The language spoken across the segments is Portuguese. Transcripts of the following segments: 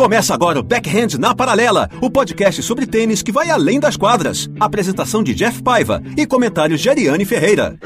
Começa agora o Backhand na Paralela, o podcast sobre tênis que vai além das quadras. Apresentação de Jeff Paiva e comentários de Ariane Ferreira.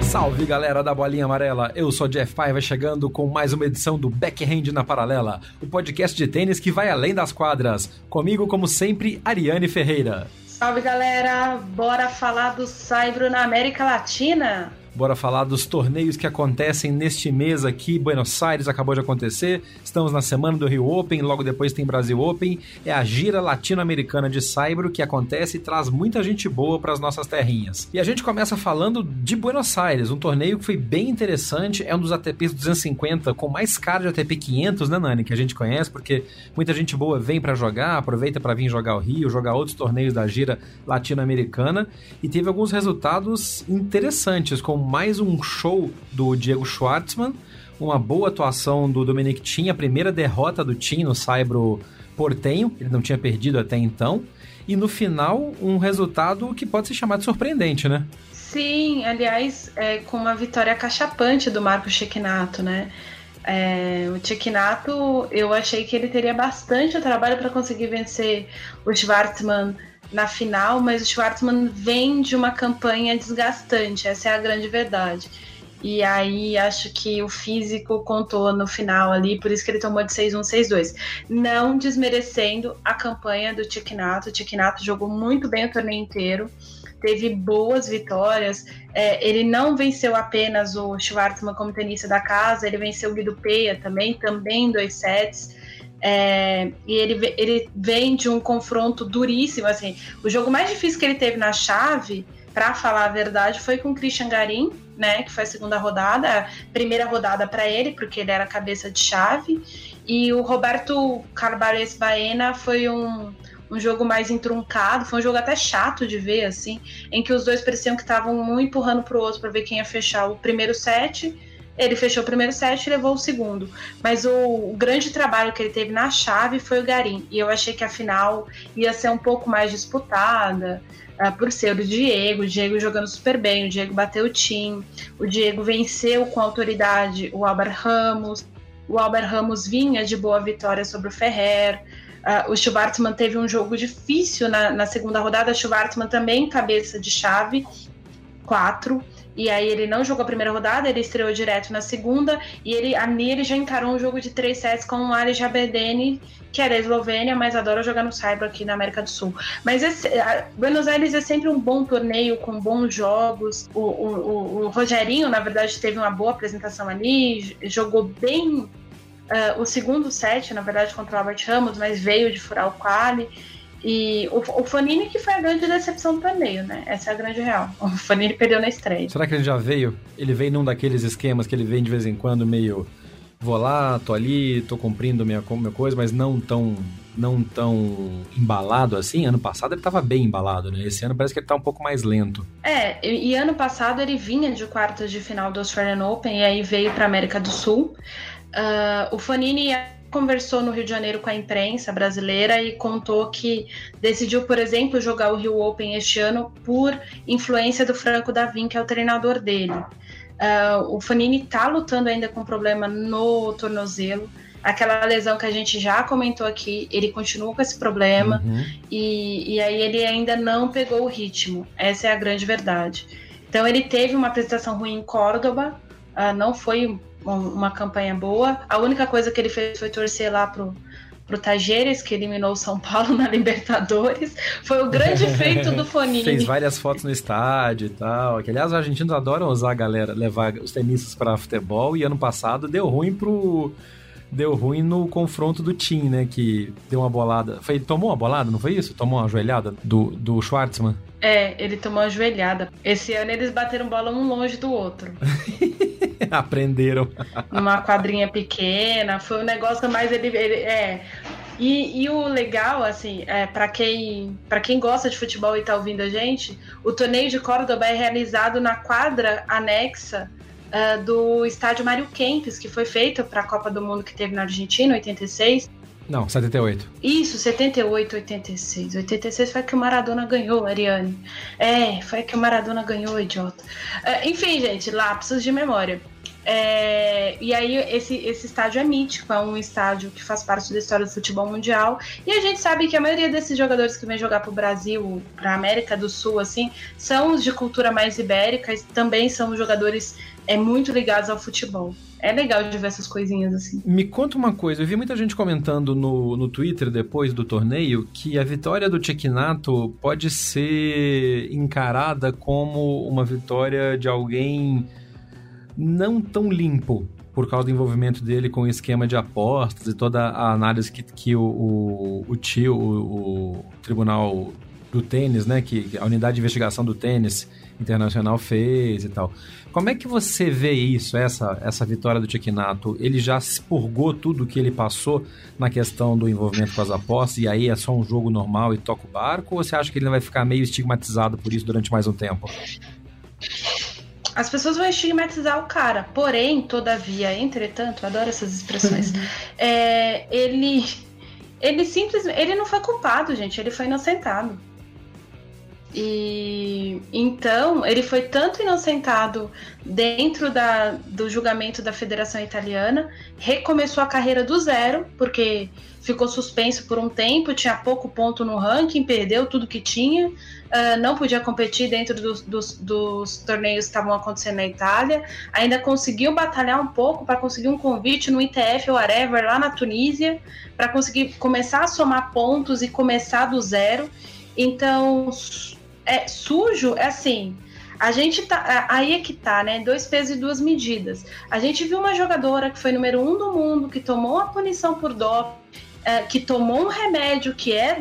Salve galera da Bolinha Amarela, eu sou Jeff Paiva chegando com mais uma edição do Backhand na Paralela, o podcast de tênis que vai além das quadras. Comigo, como sempre, Ariane Ferreira. Salve galera, bora falar do Saibro na América Latina? Bora falar dos torneios que acontecem neste mês aqui. Buenos Aires acabou de acontecer. Estamos na semana do Rio Open, logo depois tem Brasil Open. É a gira latino-americana de Saibro que acontece e traz muita gente boa para as nossas terrinhas. E a gente começa falando de Buenos Aires, um torneio que foi bem interessante. É um dos ATPs 250 com mais cara de ATP 500, né, Nani? Que a gente conhece, porque muita gente boa vem para jogar, aproveita para vir jogar o Rio, jogar outros torneios da gira latino-americana. E teve alguns resultados interessantes, como mais um show do Diego Schwartzman, uma boa atuação do Dominic Thiem, a primeira derrota do Thiem no Saibro Portenho, ele não tinha perdido até então, e no final um resultado que pode ser chamado de surpreendente, né? Sim, aliás, é, com uma vitória cachapante do Marco Chiquinato, né? É, o Chiquinato, eu achei que ele teria bastante trabalho para conseguir vencer o Schwartzman na final, mas o Schwartzman vem de uma campanha desgastante, essa é a grande verdade. E aí acho que o físico contou no final ali, por isso que ele tomou de 6-1, 6-2. Não desmerecendo a campanha do Tiquinato. O Tiquinato jogou muito bem o torneio inteiro, teve boas vitórias. É, ele não venceu apenas o Schwartzman como tenista da casa, ele venceu o Guido Peia também, também dois sets. É, e ele, ele vem de um confronto duríssimo. Assim, o jogo mais difícil que ele teve na chave, para falar a verdade, foi com o Christian Garim, né? Que foi a segunda rodada, primeira rodada para ele, porque ele era cabeça de chave. E o Roberto Carvalho Baena foi um, um jogo mais entruncado, foi um jogo até chato de ver, assim, em que os dois pareciam que estavam um empurrando pro outro para ver quem ia fechar o primeiro set ele fechou o primeiro set e levou o segundo. Mas o, o, grande trabalho que ele teve na chave foi o Garim. E eu achei que a final ia ser um pouco mais disputada. Uh, por ser o Diego, o Diego jogando super bem, o Diego bateu o time, o Diego venceu com autoridade o Albert Ramos, o Albert Ramos vinha de boa vitória sobre o Ferrer, uh, o Schwartzman teve um jogo difícil na, na segunda rodada, o Schwartzman também cabeça de chave, quatro, e aí ele não jogou a primeira rodada, ele estreou direto na segunda, e ele ali ele já encarou um jogo de três sets com o Ali Jabedeni, que é da Eslovênia, mas adora jogar no Cyber aqui na América do Sul. Mas esse, Buenos Aires é sempre um bom torneio, com bons jogos. O, o, o, Rogerinho, na verdade, teve uma boa apresentação ali, jogou bem uh, o segundo set, na verdade, contra o Albert Ramos, mas veio de furar o quali. E o, o Fanini que foi a grande decepção do torneio, né? Essa é a grande real. O Fanini perdeu na estreia. Será que ele já veio? Ele veio num daqueles esquemas que ele vem de vez em quando meio vou lá, tô ali, tô cumprindo minha, minha coisa, mas não tão não tão embalado assim. Ano passado ele tava bem embalado, né? Esse ano parece que ele tá um pouco mais lento. É, e, e ano passado ele vinha de quartas de final do Australian Open e aí veio pra América do Sul. Uh, o Fanini conversou no Rio de Janeiro com a imprensa brasileira e contou que decidiu, por exemplo, jogar o Rio Open este ano por influência do Franco Davin, que é o treinador dele. Uh, o Fanini está lutando ainda com problema no tornozelo. Aquela lesão que a gente já comentou aqui, ele continua com esse problema uhum. e, e aí ele ainda não pegou o ritmo. Essa é a grande verdade. Então ele teve uma apresentação ruim em Córdoba, uh, não foi uma campanha boa. A única coisa que ele fez foi torcer lá pro, pro Tajeres, que eliminou o São Paulo na Libertadores. Foi o grande feito do Fonini. Fez várias fotos no estádio e tal. Que, aliás, os argentinos adoram usar a galera, levar os tenistas para futebol. E ano passado deu ruim pro. Deu ruim no confronto do Tim, né? Que deu uma bolada. Foi, tomou uma bolada, não foi isso? Tomou uma joelhada do, do Schwartzman? É, ele tomou uma joelhada. Esse ano eles bateram bola um longe do outro. Aprenderam. Numa quadrinha pequena. Foi um negócio mais. Ele, ele é. E, e, o legal, assim, é, para quem, pra quem gosta de futebol e tá ouvindo a gente, o torneio de Córdoba é realizado na quadra anexa uh, do estádio Mário Kempes, que foi feito para a Copa do Mundo que teve na Argentina, 86. Não, 78. Isso, 78, 86. 86 foi que o Maradona ganhou, Ariane. É, foi que o Maradona ganhou, idiota. Uh, enfim, gente, lapsos de memória. É, e aí esse, esse estádio é mítico, é um estádio que faz parte da história do futebol mundial. E a gente sabe que a maioria desses jogadores que vem jogar para o Brasil, para América do Sul, assim, são os de cultura mais ibérica, e também são jogadores é, muito ligados ao futebol. É legal de ver essas coisinhas assim. Me conta uma coisa, eu vi muita gente comentando no, no Twitter depois do torneio que a vitória do Chequinato pode ser encarada como uma vitória de alguém não tão limpo por causa do envolvimento dele com o esquema de apostas e toda a análise que, que o, o, o tio, o, o, tribunal do tênis, né, que a unidade de investigação do tênis internacional fez e tal. Como é que você vê isso, essa, essa vitória do Tiquinato? Ele já expurgou tudo que ele passou na questão do envolvimento com as apostas e aí é só um jogo normal e toca o barco? Ou você acha que ele vai ficar meio estigmatizado por isso durante mais um tempo? As pessoas vão estigmatizar o cara. Porém, todavia, entretanto, adoro essas expressões. é, ele, ele simplesmente, ele não foi culpado, gente. Ele foi inocentado. E então ele foi tanto inocentado dentro da, do julgamento da Federação Italiana, recomeçou a carreira do zero, porque ficou suspenso por um tempo, tinha pouco ponto no ranking, perdeu tudo que tinha, uh, não podia competir dentro dos, dos, dos torneios que estavam acontecendo na Itália, ainda conseguiu batalhar um pouco para conseguir um convite no ITF ou whatever lá na Tunísia, para conseguir começar a somar pontos e começar do zero. Então, é sujo, é assim. A gente tá. Aí é que tá, né? Dois pesos e duas medidas. A gente viu uma jogadora que foi número um do mundo, que tomou a punição por doping, é, que tomou um remédio que é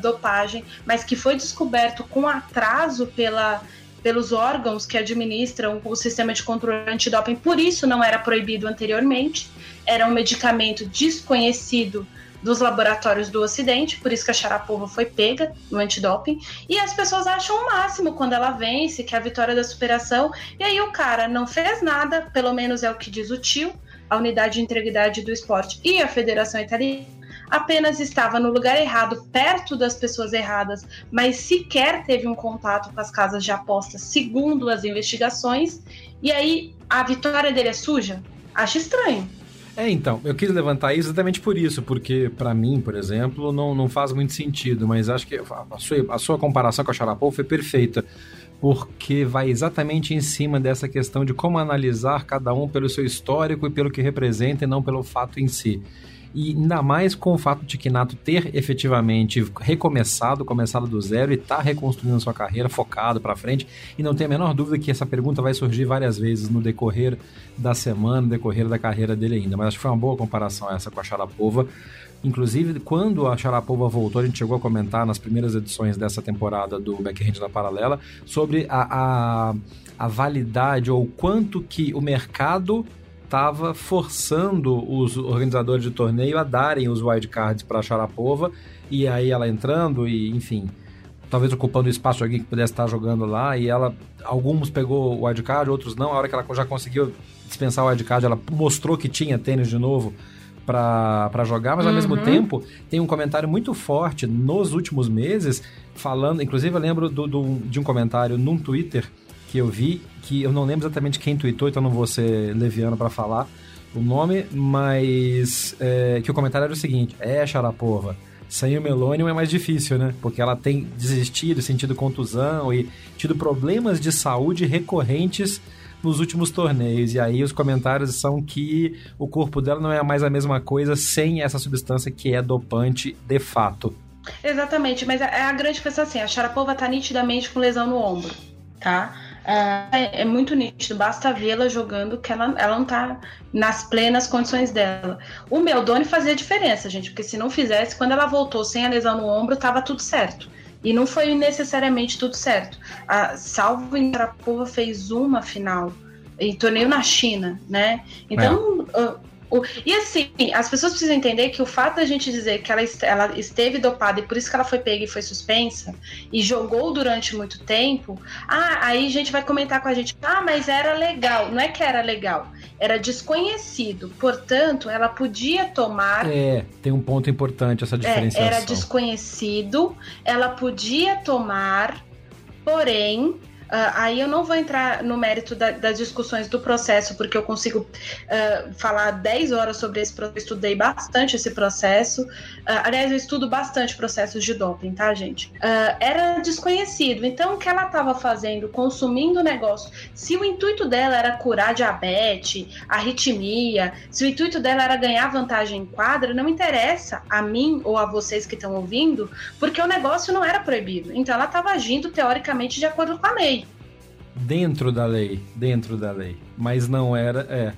dopagem, mas que foi descoberto com atraso pela, pelos órgãos que administram o sistema de controle antidoping, por isso não era proibido anteriormente. Era um medicamento desconhecido dos laboratórios do Ocidente, por isso que a Sharapova foi pega no antidoping. E as pessoas acham o máximo quando ela vence, que é a vitória da superação. E aí o cara não fez nada, pelo menos é o que diz o tio, a unidade de integridade do esporte e a Federação Italiana apenas estava no lugar errado, perto das pessoas erradas, mas sequer teve um contato com as casas de apostas, segundo as investigações. E aí a vitória dele é suja? Acho estranho. É, então, eu quis levantar isso exatamente por isso, porque para mim, por exemplo, não, não faz muito sentido, mas acho que a sua, a sua comparação com a Charapou foi perfeita, porque vai exatamente em cima dessa questão de como analisar cada um pelo seu histórico e pelo que representa e não pelo fato em si. E ainda mais com o fato de Kinato ter efetivamente recomeçado, começado do zero e tá reconstruindo sua carreira, focado para frente. E não tem a menor dúvida que essa pergunta vai surgir várias vezes no decorrer da semana, no decorrer da carreira dele ainda. Mas acho que foi uma boa comparação essa com a Sharapova. Inclusive, quando a Sharapova voltou, a gente chegou a comentar nas primeiras edições dessa temporada do Backhand na Paralela sobre a, a, a validade ou quanto que o mercado estava forçando os organizadores de torneio a darem os wildcards para a Sharapova, e aí ela entrando e, enfim, talvez ocupando espaço de alguém que pudesse estar jogando lá, e ela, alguns pegou o wildcard, outros não, a hora que ela já conseguiu dispensar o wildcard, ela mostrou que tinha tênis de novo para jogar, mas ao uhum. mesmo tempo tem um comentário muito forte nos últimos meses, falando, inclusive eu lembro do, do, de um comentário num Twitter que eu vi, que eu não lembro exatamente quem tweetou, então não vou ser leviano para falar o nome, mas é, que o comentário era o seguinte: é, Sharapova, sem o Melonium é mais difícil, né? Porque ela tem desistido, sentido contusão e tido problemas de saúde recorrentes nos últimos torneios. E aí os comentários são que o corpo dela não é mais a mesma coisa sem essa substância que é dopante de fato. Exatamente, mas é a grande questão assim, a Sharapova tá nitidamente com lesão no ombro, tá? É, é muito nítido, basta vê-la jogando que ela, ela não tá nas plenas condições dela. O Meldoni fazia diferença, gente, porque se não fizesse, quando ela voltou sem a lesão no ombro, tava tudo certo. E não foi necessariamente tudo certo. A Salvo em Sharapova fez uma final em torneio na China, né? Então, é. O, e assim, as pessoas precisam entender que o fato da gente dizer que ela, ela esteve dopada e por isso que ela foi pega e foi suspensa e jogou durante muito tempo, ah, aí a gente vai comentar com a gente, ah, mas era legal. Não é que era legal, era desconhecido. Portanto, ela podia tomar. É, tem um ponto importante essa diferenciação. É, era desconhecido, ela podia tomar, porém Uh, aí eu não vou entrar no mérito da, das discussões do processo, porque eu consigo uh, falar 10 horas sobre esse processo. Estudei bastante esse processo. Uh, aliás, eu estudo bastante processos de doping, tá, gente? era desconhecido. Então, o que ela estava fazendo, consumindo o negócio, se o intuito dela era curar diabetes, arritmia, se o intuito dela era ganhar vantagem em quadra, não interessa a mim ou a vocês que estão ouvindo, porque o negócio não era proibido. Então, ela estava agindo teoricamente de acordo com a lei dentro da lei, dentro da lei, mas não era, é.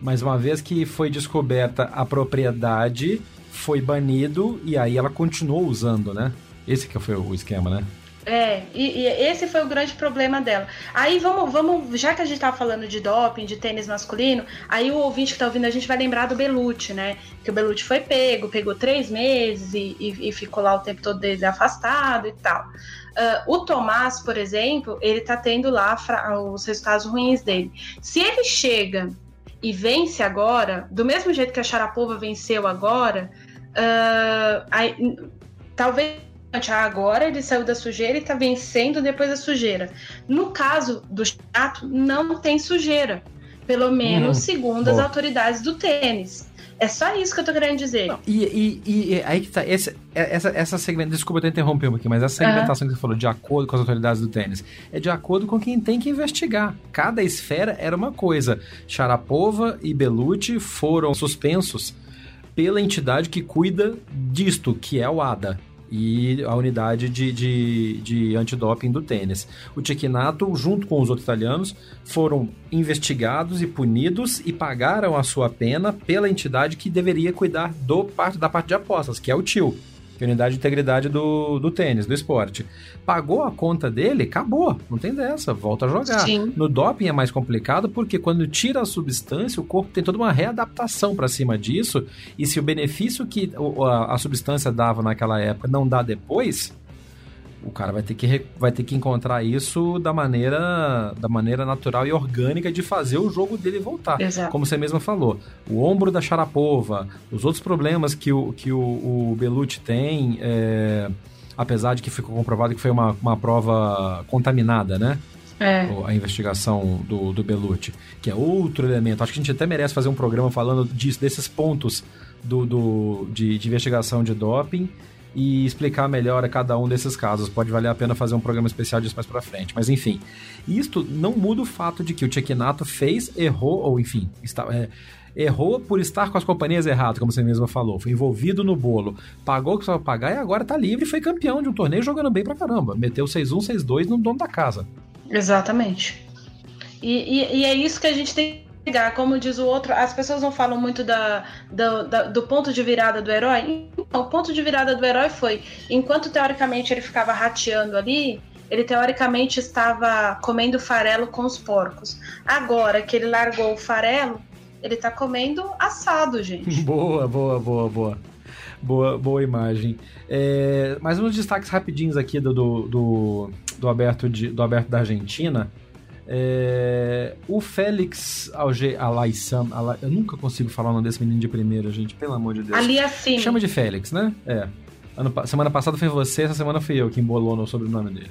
Mas uma vez que foi descoberta a propriedade, foi banido e aí ela continuou usando, né? Esse que foi o esquema, né? É, e, e, esse foi o grande problema dela. Aí vamos, vamos, já que a gente tá falando de doping, de tênis masculino, aí o ouvinte que tá ouvindo a gente vai lembrar do Belucci, né? Que o Belucci foi pego, pegou três meses e, e, e ficou lá o tempo todo dele afastado e tal. Uh, o Tomás, por exemplo, ele tá tendo lá os resultados ruins dele. Se ele chega e vence agora, do mesmo jeito que a Sharapova venceu agora, uh, aí, talvez agora ele saiu da sujeira e está vencendo depois da sujeira. No caso do chato, não tem sujeira, pelo menos hum, segundo boa. as autoridades do tênis. É só isso que eu tô querendo dizer. Não, e, e, e, aí que tá. Esse, essa, essa segmentação. Desculpa eu interromper um pouquinho, mas essa segmentação uhum. que você falou, de acordo com as autoridades do tênis, é de acordo com quem tem que investigar. Cada esfera era uma coisa. Sharapova e Belucci foram suspensos pela entidade que cuida disto, que é o ADA e a unidade de, de, de antidoping do tênis. O Cecchinato, junto com os outros italianos, foram investigados e punidos e pagaram a sua pena pela entidade que deveria cuidar do parte da parte de apostas, que é o a unidade de integridade do, do tênis, do esporte. Pagou a conta dele, acabou, não tem dessa, volta a jogar. Sim. No doping é mais complicado porque quando tira a substância, o corpo tem toda uma readaptação para cima disso, e se o benefício que a, a substância dava naquela época não dá depois, o cara vai ter que, vai ter que encontrar isso da maneira, da maneira natural e orgânica de fazer o jogo dele voltar. Exato. Como você mesma falou. O ombro da Sharapova, os outros problemas que o, que o, o Belucci tem, é, apesar de que ficou comprovado que foi uma, uma prova contaminada, né? É. A investigação do, do Belucci, que é outro elemento. Acho que a gente até merece fazer um programa falando disso, desses pontos do, do, de, de investigação de doping e explicar melhor a cada um desses casos. Pode valer a pena fazer um programa especial disso mais pra frente. Mas enfim, isto não muda o fato de que o Cecchinato fez, errou, ou enfim, está, é, errou por estar com as companhias erradas, como você mesmo falou. Foi envolvido no bolo, pagou o que precisava pagar e agora tá livre e foi campeão de um torneio jogando bem pra caramba. Meteu 6-1, 6-2 no dono da casa. Exatamente. E, e, e é isso que a gente tem como diz o outro, as pessoas não falam muito da, da, da, do ponto de virada do herói. Então, o ponto de virada do herói foi, enquanto teoricamente ele ficava rateando ali, ele teoricamente estava comendo farelo com os porcos. Agora que ele largou o farelo, ele está comendo assado, gente. Boa, boa, boa, boa. Boa, boa imagem. É, mais uns destaques rapidinhos aqui do, do, do, do, aberto, de, do aberto da Argentina. É, o Félix Alge Alaissam, Ala, eu nunca consigo falar o nome desse menino de primeira, gente, pelo amor de Deus. Ali assim. Chama de Félix, né? É. Ano, semana passada foi você, essa semana fui eu que embolou no sobrenome dele.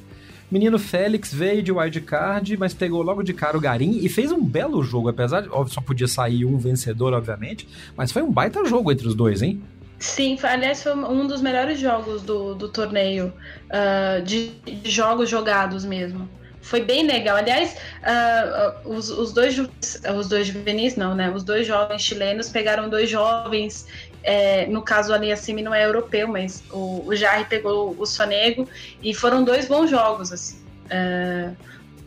Menino Félix veio de wildcard, mas pegou logo de cara o Garim e fez um belo jogo, apesar de óbvio, só podia sair um vencedor, obviamente, mas foi um baita jogo entre os dois, hein? Sim, aliás, foi um dos melhores jogos do, do torneio, uh, de, de jogos jogados mesmo foi bem legal. Aliás, uh, os, os, dois os dois juvenis, não, né? Os dois jovens chilenos pegaram dois jovens. É, no caso, ali Aliassime não é europeu, mas o, o Jarre pegou o Sonego e foram dois bons jogos, assim. Uh,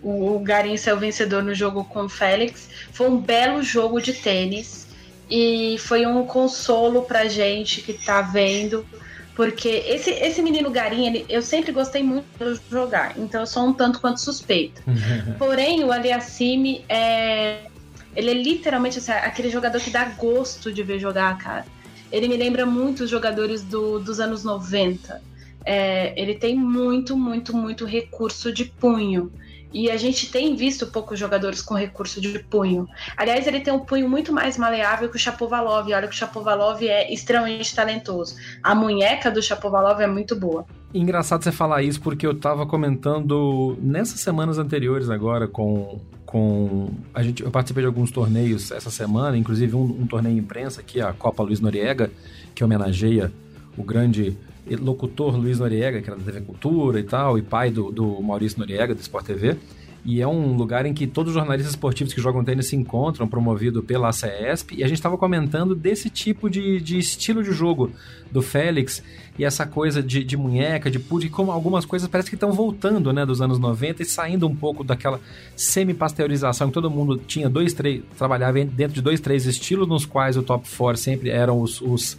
o, o Garim saiu vencedor no jogo com o Félix. Foi um belo jogo de tênis e foi um consolo pra gente que tá vendo Porque esse, esse menino Garim, ele, eu sempre gostei muito de jogar, então eu sou um tanto quanto suspeito. Porém, o Aliassime é. Ele é literalmente assim, aquele jogador que dá gosto de ver jogar, cara. Ele me lembra muito os jogadores do, dos anos 90. É, ele tem muito, muito, muito recurso de punho. E a gente tem visto poucos jogadores com recurso de punho. Aliás, ele tem um punho muito mais maleável que o Chapovalov. Olha que o Chapovalov é extremamente talentoso. A munheca do Chapovalov é muito boa. Engraçado você falar isso porque eu tava comentando nessas semanas anteriores agora com com a gente eu participei de alguns torneios essa semana, inclusive um, um torneio imprensa aqui a Copa Luiz Noriega, que homenageia o grande locutor Luiz Noriega, que era da TV Cultura e tal, e pai do, do Maurício Noriega, do Sport TV. E é um lugar em que todos os jornalistas esportivos que jogam tênis se encontram, promovido pela CESP. E a gente estava comentando desse tipo de, de estilo de jogo do Félix e essa coisa de, de munheca, de pude, como algumas coisas parece que estão voltando, né, dos anos 90 e saindo um pouco daquela semi-pasteurização que todo mundo tinha dois, três, trabalhava dentro de dois, três estilos nos quais o top 4 sempre eram os, os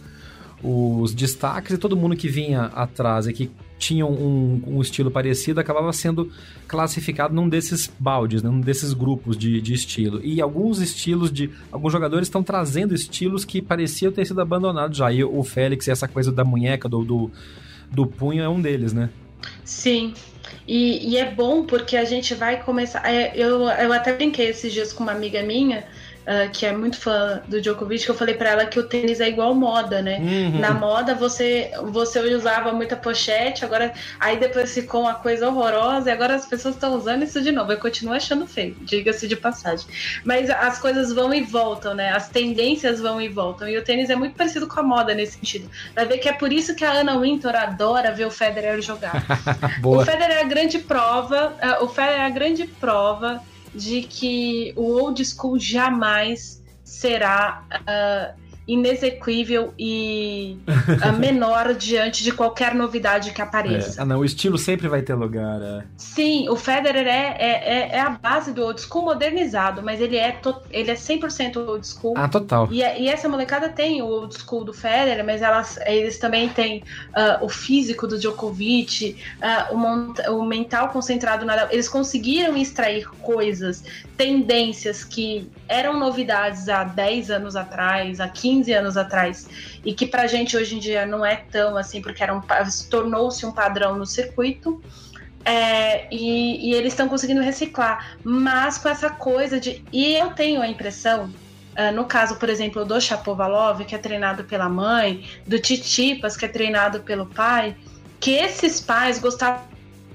os destaques e todo mundo que vinha atrás e que tinha um, um, estilo parecido acabava sendo classificado num desses baldes, né, num desses grupos de, de estilo. E alguns estilos de. Alguns jogadores estão trazendo estilos que pareciam ter sido abandonados já. E o Félix, essa coisa da munheca, do, do, do punho, é um deles, né? Sim. E, e é bom porque a gente vai começar. É, eu, eu até brinquei esses dias com uma amiga minha uh, que é muito fã do Djokovic, que eu falei para ela que o tênis é igual moda, né? Uhum. Na moda você você usava muita pochete, agora aí depois ficou uma coisa horrorosa e agora as pessoas estão usando isso de novo. Eu continuo achando feio, diga-se de passagem. Mas as coisas vão e voltam, né? As tendências vão e voltam. E o tênis é muito parecido com a moda nesse sentido. Vai ver que é por isso que a Ana Wintour adora ver o Federer jogar. o Federer é a grande prova, uh, o Federer é a grande prova de que o old school jamais será uh, inexequível e uh, menor diante de qualquer novidade que apareça. É. Ah, não, o estilo sempre vai ter lugar. É. Sim, o Federer é, é, é, é, a base do old school modernizado, mas ele é, to, ele é 100% old school. Ah, total. E, e, essa molecada tem o old school do Federer, mas elas, eles também têm uh, o físico do Djokovic, uh, o, o mental concentrado na. Eles conseguiram extrair coisas, tendências que eram novidades há 10 anos atrás, há 15 15 anos atrás e que para a gente hoje em dia não é tão assim, porque era um, tornou-se um padrão no circuito. É, e, e, eles estão conseguindo reciclar, mas com essa coisa de. E eu tenho a impressão, uh, no caso, por exemplo, do Chapovalov, que é treinado pela mãe, do Titipas, que é treinado pelo pai, que esses pais gostavam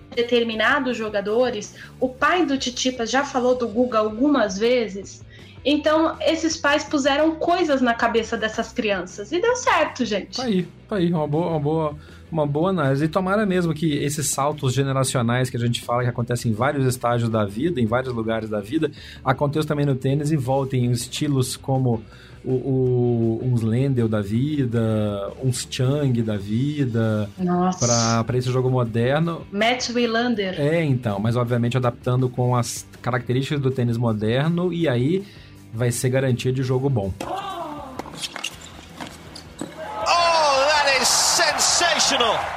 de determinados jogadores. O pai do Titipas já falou do Guga algumas vezes. Então, esses pais puseram coisas na cabeça dessas crianças. E deu certo, gente. Tá aí, tá aí. Uma boa, uma boa, uma boa análise. E tomara mesmo que esses saltos generacionais que a gente fala que acontecem em vários estágios da vida, em vários lugares da vida, aconteçam também no tênis e voltem em estilos como o, o, uns Lendl da vida, uns Chang da vida. Nossa. Para esse jogo moderno. Matt Wilander. É, então, mas obviamente adaptando com as características do tênis moderno e aí vai ser garantia de jogo bom.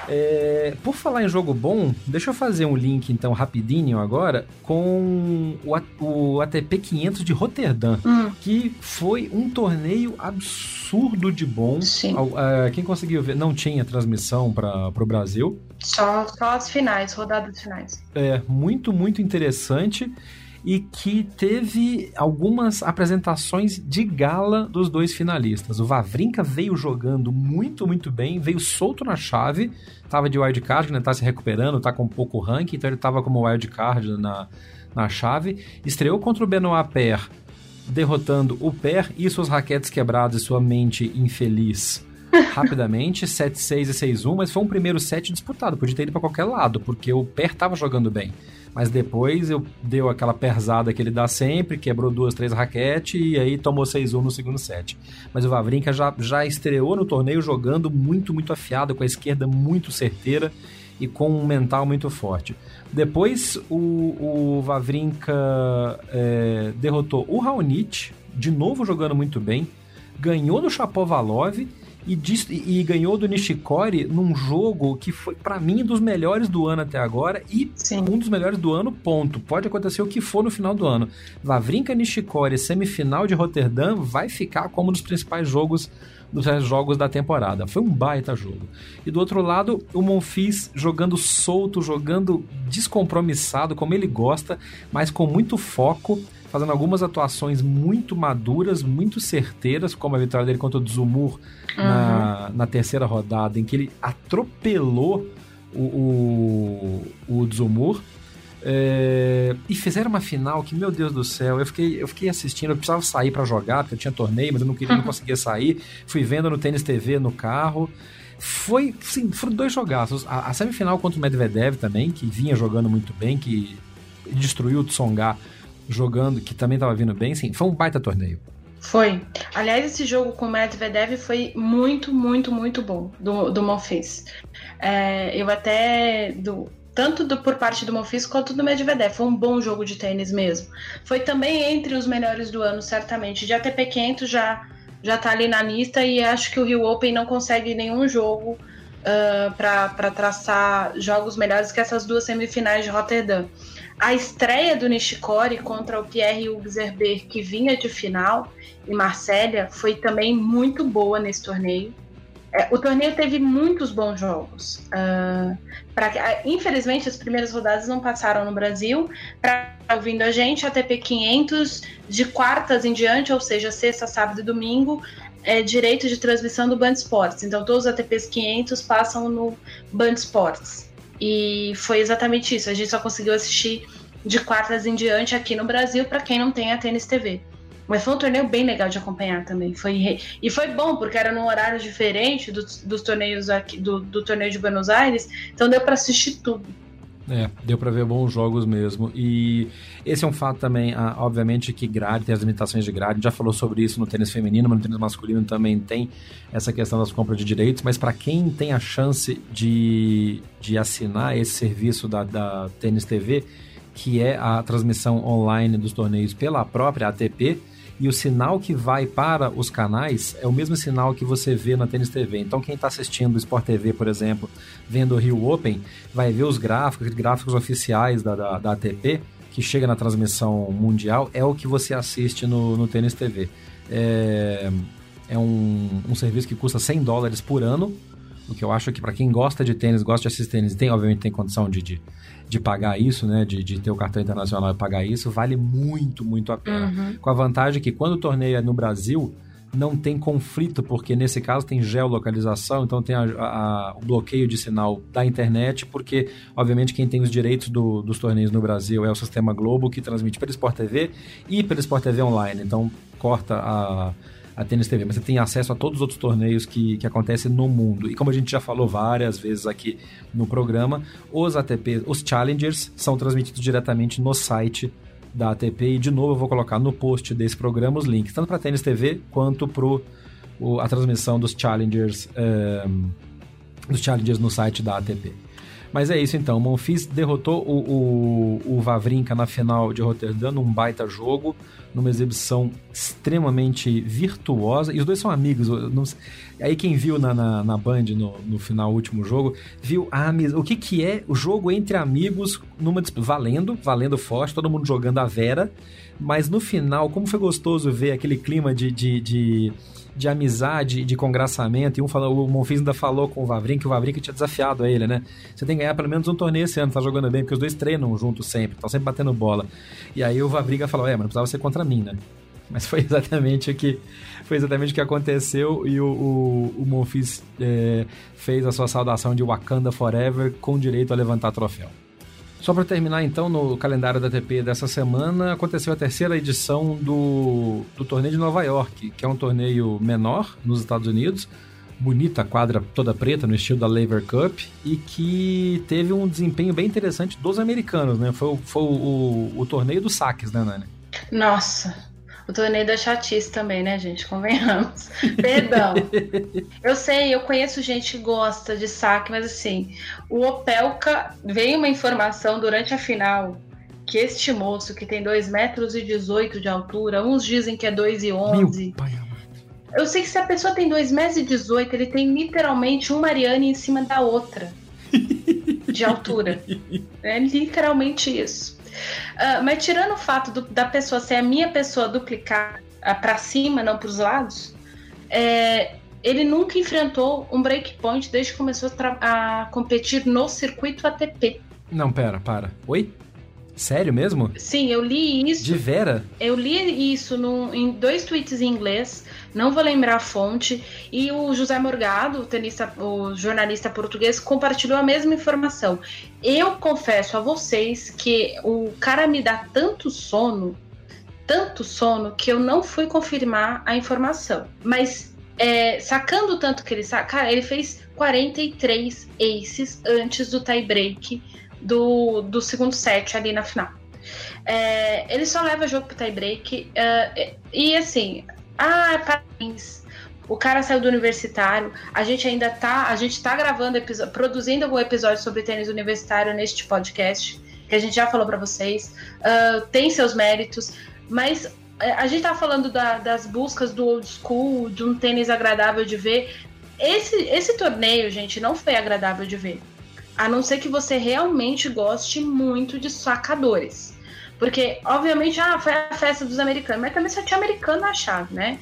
É, por falar em jogo bom, deixa eu fazer um link então rapidinho agora com o, o ATP 500 de Roterdã, hum. que foi um torneio absurdo de bom. Sim. Uh, quem conseguiu ver, não tinha transmissão para o Brasil. Só, só as finais, rodadas finais. É, muito, muito interessante e que teve algumas apresentações de gala dos dois finalistas. O Vavrinka veio jogando muito, muito bem, veio solto na chave, tava de wildcard, né, tá se recuperando, tá com pouco ranking, então ele tava como wildcard na, na chave. Estreou contra o Benoit Paire, derrotando o Paire e suas raquetes quebradas e sua mente infeliz rapidamente, 7-6 e 6-1, mas foi um primeiro set disputado, podia ter ido para qualquer lado, porque o Per tava jogando bem. Mas depois eu deu aquela perzada que ele dá sempre, quebrou duas, três raquetes e aí tomou 6-1 no segundo set. Mas o Vavrinka já, já estreou no torneio jogando muito, muito afiado, com a esquerda muito certeira e com um mental muito forte. Depois o, o Vavrinka é, derrotou o Raonic, de novo jogando muito bem, ganhou do Chapovalov e, e, ganhou do Nishikori num jogo que foi, para mim, dos melhores do ano até agora e Sim. um dos melhores do ano, ponto. Pode acontecer o que for no final do ano. Vavrinka Nishikori, semifinal de Rotterdam, vai ficar como um dos principais jogos dos jogos da temporada. Foi um baita jogo. E do outro lado, o Monfils jogando solto, jogando descompromissado, como ele gosta, mas com muito foco, fazendo algumas atuações muito maduras, muito certeiras, como a vitória dele contra o Dzumur uhum. na, na terceira rodada, em que ele atropelou o, o, o Dzumur. É, e fizeram uma final que, meu Deus do céu, eu fiquei, eu fiquei assistindo, eu precisava sair para jogar, porque eu tinha torneio, mas eu não queria, não conseguia sair. Fui vendo no Tênis TV no carro. Foi, sim, foram dois jogaços. A, a, semifinal contra o Medvedev também, que vinha jogando muito bem, que destruiu o Tsonga jogando, que também estava vindo bem, sim, foi um baita torneio. Foi. Aliás, esse jogo com o Medvedev foi muito, muito, muito bom do, do Monfils. É, eu até. Do, tanto do, por parte do Monfils quanto do Medvedev. Foi um bom jogo de tênis mesmo. Foi também entre os melhores do ano, certamente. De ATP 500 já, já tá ali na lista e acho que o Rio Open não consegue nenhum jogo uh, para traçar jogos melhores que essas duas semifinais de Rotterdam. A estreia do Nishikori contra o Pierre Hugues Herbert, que vinha de final em Marsella, foi também muito boa nesse torneio. É, o torneio teve muitos bons jogos. Uh, pra, uh, infelizmente, as primeiras rodadas não passaram no Brasil. Para ouvindo a gente, a TP 500 de quartas em diante, ou seja, sexta, sábado e domingo, é direito de transmissão do Band Esportes. Então, todos os ATPs 500 passam no Band Esportes. E foi exatamente isso. A gente só conseguiu assistir de quartas em diante aqui no Brasil para quem não tem a Tênis TV. Mas foi um torneio bem legal de acompanhar também. Foi, e foi bom, porque era num horário diferente dos, dos torneios aqui, do, do torneio de Buenos Aires, então deu para assistir tudo. É, deu para ver bons jogos mesmo. E esse é um fato também, ah, obviamente, que grade, tem as limitações de grade. Já falou sobre isso no tênis feminino, mas no tênis masculino também tem essa questão das compras de direitos. Mas para quem tem a chance de, de assinar esse serviço da, da Tênis TV, que é a transmissão online dos torneios pela própria ATP, e o sinal que vai para os canais é o mesmo sinal que você vê na Tênis TV. Então, quem está assistindo o Sport TV, por exemplo, vendo o Rio Open, vai ver os gráficos, gráficos oficiais da, da, da ATP, que chega na transmissão mundial, é o que você assiste no, no Tênis TV. É, é um, um serviço que custa 100 dólares por ano, o que eu acho que para quem gosta de tênis, gosta de assistir tênis, tem obviamente tem condição de, de de pagar isso, né? De, de ter o cartão internacional e pagar isso, vale muito, muito a pena. Uhum. Com a vantagem que quando o torneio é no Brasil, não tem conflito, porque nesse caso tem geolocalização, então tem a, a, o bloqueio de sinal da internet, porque, obviamente, quem tem os direitos do, dos torneios no Brasil é o Sistema Globo, que transmite pela Sport TV e pela Sport TV Online. Então, corta a a Tênis TV, mas você tem acesso a todos os outros torneios que, que acontecem no mundo. E como a gente já falou várias vezes aqui no programa, os ATP, os Challengers são transmitidos diretamente no site da ATP e de novo eu vou colocar no post desse programa os links, tanto para a Tênis TV quanto para a transmissão dos Challengers, um, ehm, dos Challengers no site da ATP. Mas é isso então, Monfils derrotou o, o, o Vavrinka na final de Rotterdam num baita jogo numa exibição extremamente virtuosa. E os dois são amigos. Não, aí quem viu na, na, na Band no, no final último jogo, viu a o que, que é o jogo entre amigos numa valendo, valendo forte, todo mundo jogando a Vera. Mas no final, como foi gostoso ver aquele clima de, de, de de amizade, de congraçamento. E um falou, o Monfils ainda falou com o Vavrin que o Vavrin tinha desafiado a ele, né? Você tem que ganhar pelo menos um torneio esse ano, tá jogando bem, porque os dois treinam juntos sempre, estão sempre batendo bola. E aí o Vavriga falou: é, mas não precisava ser contra mim, né? Mas foi exatamente o que, foi exatamente o que aconteceu e o, o, o é, fez a sua saudação de Wakanda Forever com direito a levantar troféu. Só para terminar, então, no calendário da ATP dessa semana, aconteceu a terceira edição do, do torneio de Nova York, que é um torneio menor nos Estados Unidos, bonita quadra toda preta, no estilo da Lever Cup, e que teve um desempenho bem interessante dos americanos, né? Foi, foi o, o, o torneio dos saques, né, Nani? Nossa, o torneio da chatice também, né, gente? Convenhamos. Perdão. eu sei, eu conheço gente que gosta de saque, mas assim, o Opelka veio uma informação durante a final que este moço, que tem 2 metros e 18 de altura, uns dizem que é 2 e 11. Eu sei que se a pessoa tem 2 metros e 18, ele tem literalmente um Mariane em cima da outra. de altura. É literalmente isso. Uh, mas tirando o fato do, da pessoa ser a minha pessoa duplicar uh, para cima, não para os lados, é, ele nunca enfrentou um breakpoint desde que começou a, a competir no circuito ATP. Não, pera, para. Oi? Sério mesmo? Sim, eu li isso. De vera? Eu li isso num, em dois tweets em inglês, não vou lembrar a fonte, e o José Morgado, o, tenista, o jornalista português, compartilhou a mesma informação. Eu confesso a vocês que o cara me dá tanto sono, tanto sono, que eu não fui confirmar a informação. Mas é, sacando tanto que ele saca, ele fez 43 aces antes do tie break do, do segundo set ali na final. É, ele só leva jogo pro tie-break. Uh, e assim, ah, parabéns. O cara saiu do universitário. A gente ainda tá. A gente tá gravando, produzindo algum episódio sobre tênis universitário neste podcast, que a gente já falou para vocês. Uh, tem seus méritos, mas é, a gente tá falando da, das buscas do old school, de um tênis agradável de ver. Esse, esse torneio, gente, não foi agradável de ver. A não ser que você realmente goste muito de sacadores. Porque, obviamente, ah, foi a festa dos americanos, mas também só tinha americano na chave, né?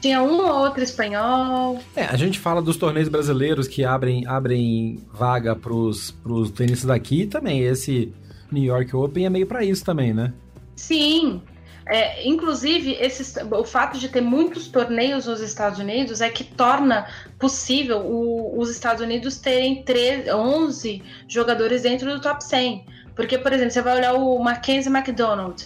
Tinha um ou outro espanhol. É, a gente fala dos torneios brasileiros que abrem, abrem vaga pros, pros tenistas daqui e também esse New York Open é meio para isso também, né? Sim, é, inclusive, esses, o fato de ter muitos torneios nos Estados Unidos é que torna possível o, os Estados Unidos terem 13, 11 jogadores dentro do top 100. Porque, por exemplo, você vai olhar o Mackenzie McDonald,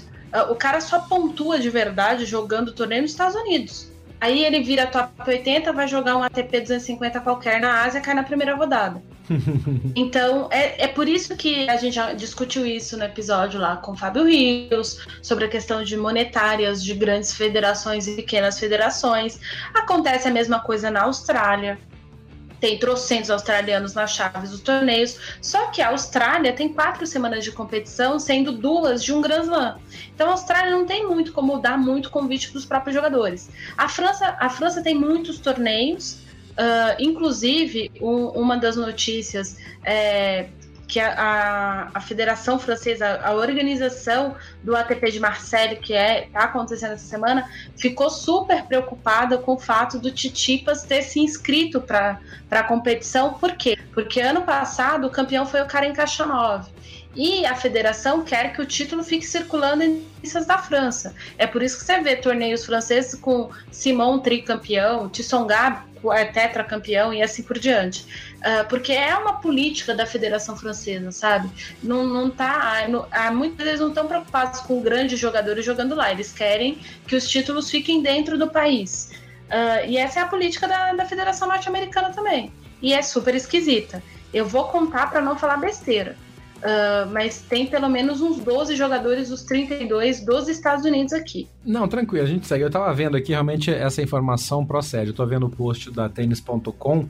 o cara só pontua de verdade jogando torneio nos Estados Unidos. Aí ele vira top 80, vai jogar um ATP 250 qualquer na Ásia, cai na primeira rodada. então, é, é por isso que a gente já discutiu isso no episódio lá com o Fábio Rios, sobre a questão de monetárias de grandes federações e pequenas federações. Acontece a mesma coisa na Austrália tem trocentos australianos nas chaves dos torneios, só que a Austrália tem quatro semanas de competição, sendo duas de um Grand Slam. Então a Austrália não tem muito como dar muito convite para os próprios jogadores. A França, a França tem muitos torneios, uh, inclusive um, uma das notícias é, que a, a, a, Federação Francesa, a organização do ATP de Marseille, que é está acontecendo essa semana, ficou super preocupada com o fato do Titipas ter se inscrito para a competição. Por quê? Porque ano passado o campeão foi o Karen Khachanov. E a federação quer que o título fique circulando em listas da França. É por isso que você vê torneios franceses com Simon tricampeão, Tissongab é tetracampeão e assim por diante. Uh, porque é uma política da Federação Francesa, sabe? Não, não tá. Não, muitas vezes não estão preocupados com grandes jogadores jogando lá. Eles querem que os títulos fiquem dentro do país. Uh, e essa é a política da, da Federação Norte-Americana também. E é super esquisita. Eu vou contar para não falar besteira. Uh, mas tem pelo menos uns 12 jogadores dos 32 dos Estados Unidos aqui. Não, tranquilo, a gente segue. Eu tava vendo aqui, realmente essa informação procede. Eu tô vendo o post da tênis.com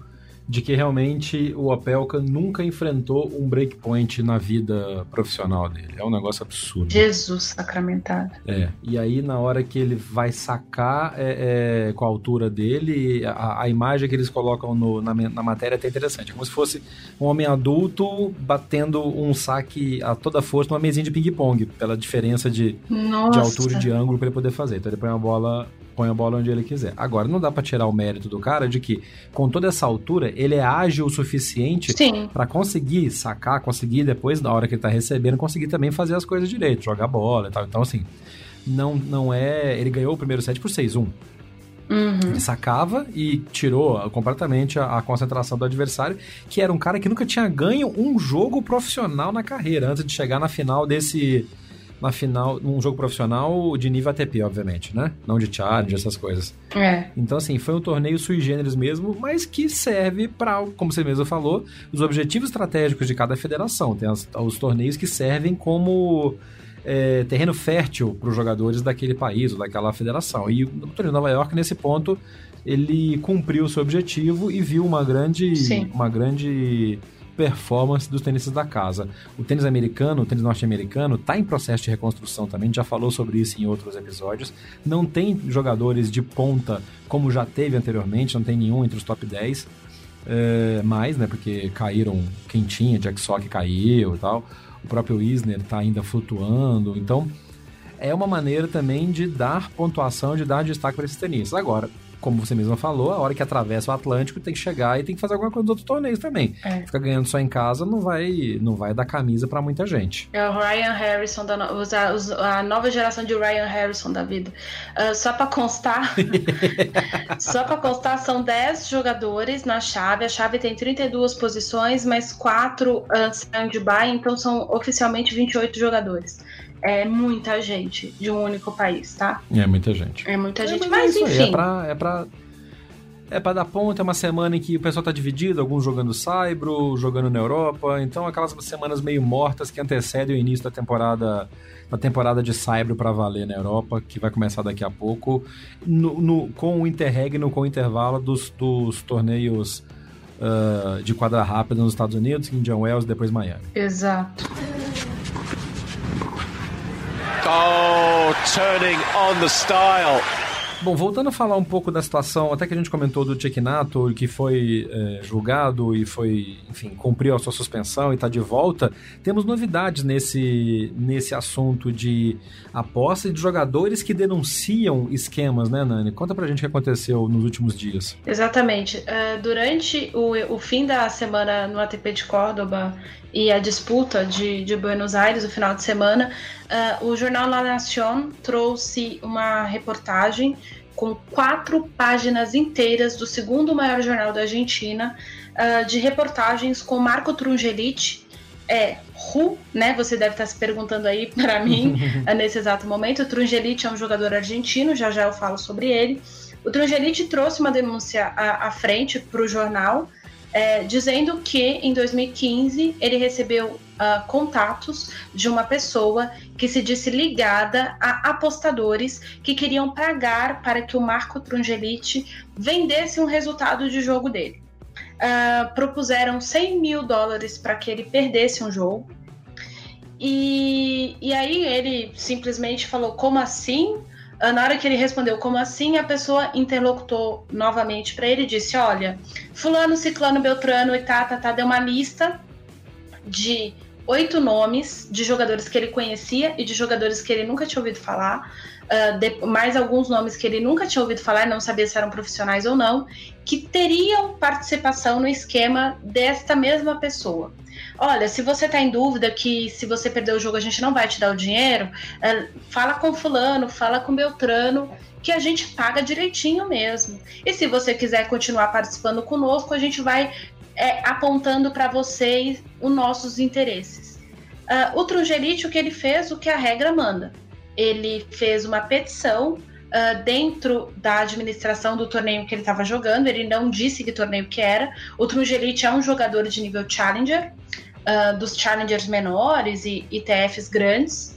de que realmente o Opelka nunca enfrentou um breakpoint na vida profissional dele. É um negócio absurdo. Jesus sacramentado. É. E aí, na hora que ele vai sacar é, é, com a altura dele, a, a, imagem que eles colocam no, na, na matéria é até interessante. É como se fosse um homem adulto batendo um saque a toda força numa mesinha de ping-pong, pela diferença de, de altura e de ângulo para ele poder fazer. Então ele põe a bola põe a bola onde ele quiser. Agora, não dá para tirar o mérito do cara de que, com toda essa altura, ele é ágil o suficiente para conseguir sacar, conseguir depois, na hora que ele tá recebendo, conseguir também fazer as coisas direito, jogar bola e tal. Então, assim, não, não é. Ele ganhou o primeiro set por 6-1. Uhum. Ele sacava e tirou completamente a, a, concentração do adversário, que era um cara que nunca tinha ganho um jogo profissional na carreira, antes de chegar na final desse, na final, num jogo profissional de nível ATP, obviamente, né? Não de challenge, essas coisas. É. Então, assim, foi um torneio sui generis mesmo, mas que serve para, como você mesmo falou, os objetivos estratégicos de cada federação. Tem as, os torneios que servem como é, terreno fértil para os jogadores daquele país ou daquela federação. E o torneio de Nova York, nesse ponto, ele cumpriu o seu objetivo e viu uma grande, uma grande performance dos tenistas da casa. O tênis americano, o tênis norte-americano, está em processo de reconstrução também, a gente já falou sobre isso em outros episódios. Não tem jogadores de ponta como já teve anteriormente, não tem nenhum entre os top 10 é, mais, né? Porque caíram quem tinha, Jack Sock caiu e tal. O próprio Isner está ainda flutuando. Então, é uma maneira também de dar pontuação, de dar destaque para esses tenistas. Agora, como você mesma falou, a hora que atravessa o Atlântico tem que chegar e tem que fazer alguma coisa nos outros torneios também. É. Ficar ganhando só em casa não vai, não vai dar camisa para muita gente. É o Ryan Harrison, da no... a, nova geração de Ryan Harrison da vida. Uh, só para constar, só para constar, são 10 jogadores na chave. A chave tem 32 posições, mas 4 uh, stand-by, então são oficialmente 28 jogadores é muita gente de um único país, tá? É muita gente. É muita gente, é, mas, mas é enfim. É pra, é pra é para dar ponta, é uma semana em que o pessoal tá dividido, alguns jogando Saibro, jogando na Europa, então aquelas semanas meio mortas que antecedem o início da temporada da temporada de Saibro para valer na Europa, que vai começar daqui a pouco, no, no, com o interregno, com o intervalo dos, dos torneios uh, de quadra rápida nos Estados Unidos, Indian Wells, depois Miami. Exato. Oh, turning on the style. Bom, voltando a falar um pouco da situação, até que a gente comentou do Nato, que foi é, julgado e foi, enfim, cumpriu a sua suspensão e está de volta, temos novidades nesse, nesse assunto de aposta e de jogadores que denunciam esquemas, né, Nani? Conta pra gente o que aconteceu nos últimos dias. Exatamente. Uh, durante o, o fim da semana no ATP de Córdoba e a disputa de, de Buenos Aires, o final de semana, uh, o jornal La Nación trouxe uma reportagem com quatro páginas inteiras do segundo maior jornal da Argentina, uh, de reportagens com Marco Trungelite, é Ru, né? Você deve estar se perguntando aí para mim nesse exato momento. O Trungelite é um jogador argentino, já já eu falo sobre ele. O Trungelite trouxe uma denúncia à, à frente para o jornal, é, dizendo que em 2015 ele recebeu uh, contatos de uma pessoa que se disse ligada a apostadores que queriam pagar para que o Marco Trungelite vendesse um resultado de jogo dele. Uh, propuseram 100 mil dólares para que ele perdesse um jogo. E, e aí ele simplesmente falou: como assim? Ah, na hora que ele respondeu como assim, a pessoa interlocutou novamente para ele e disse: Olha, Fulano, Ciclano, Beltrano e tá, tá, tá, deu uma lista de oito nomes de jogadores que ele conhecia e de jogadores que ele nunca tinha ouvido falar, uh, de, mais alguns nomes que ele nunca tinha ouvido falar, não sabia se eram profissionais ou não, que teriam participação no esquema desta mesma pessoa. Olha, se você está em dúvida que se você perder o jogo a gente não vai te dar o dinheiro, é, fala com fulano, fala com Beltrano, que a gente paga direitinho mesmo. E se você quiser continuar participando conosco, a gente vai é, apontando para vocês os nossos interesses. Uh, o Trungelite, o que ele fez, o que a regra manda. Ele fez uma petição uh, dentro da administração do torneio que ele estava jogando. Ele não disse que torneio que era. O Trungelite é um jogador de nível Challenger uh, dos challengers menores e ITFs grandes.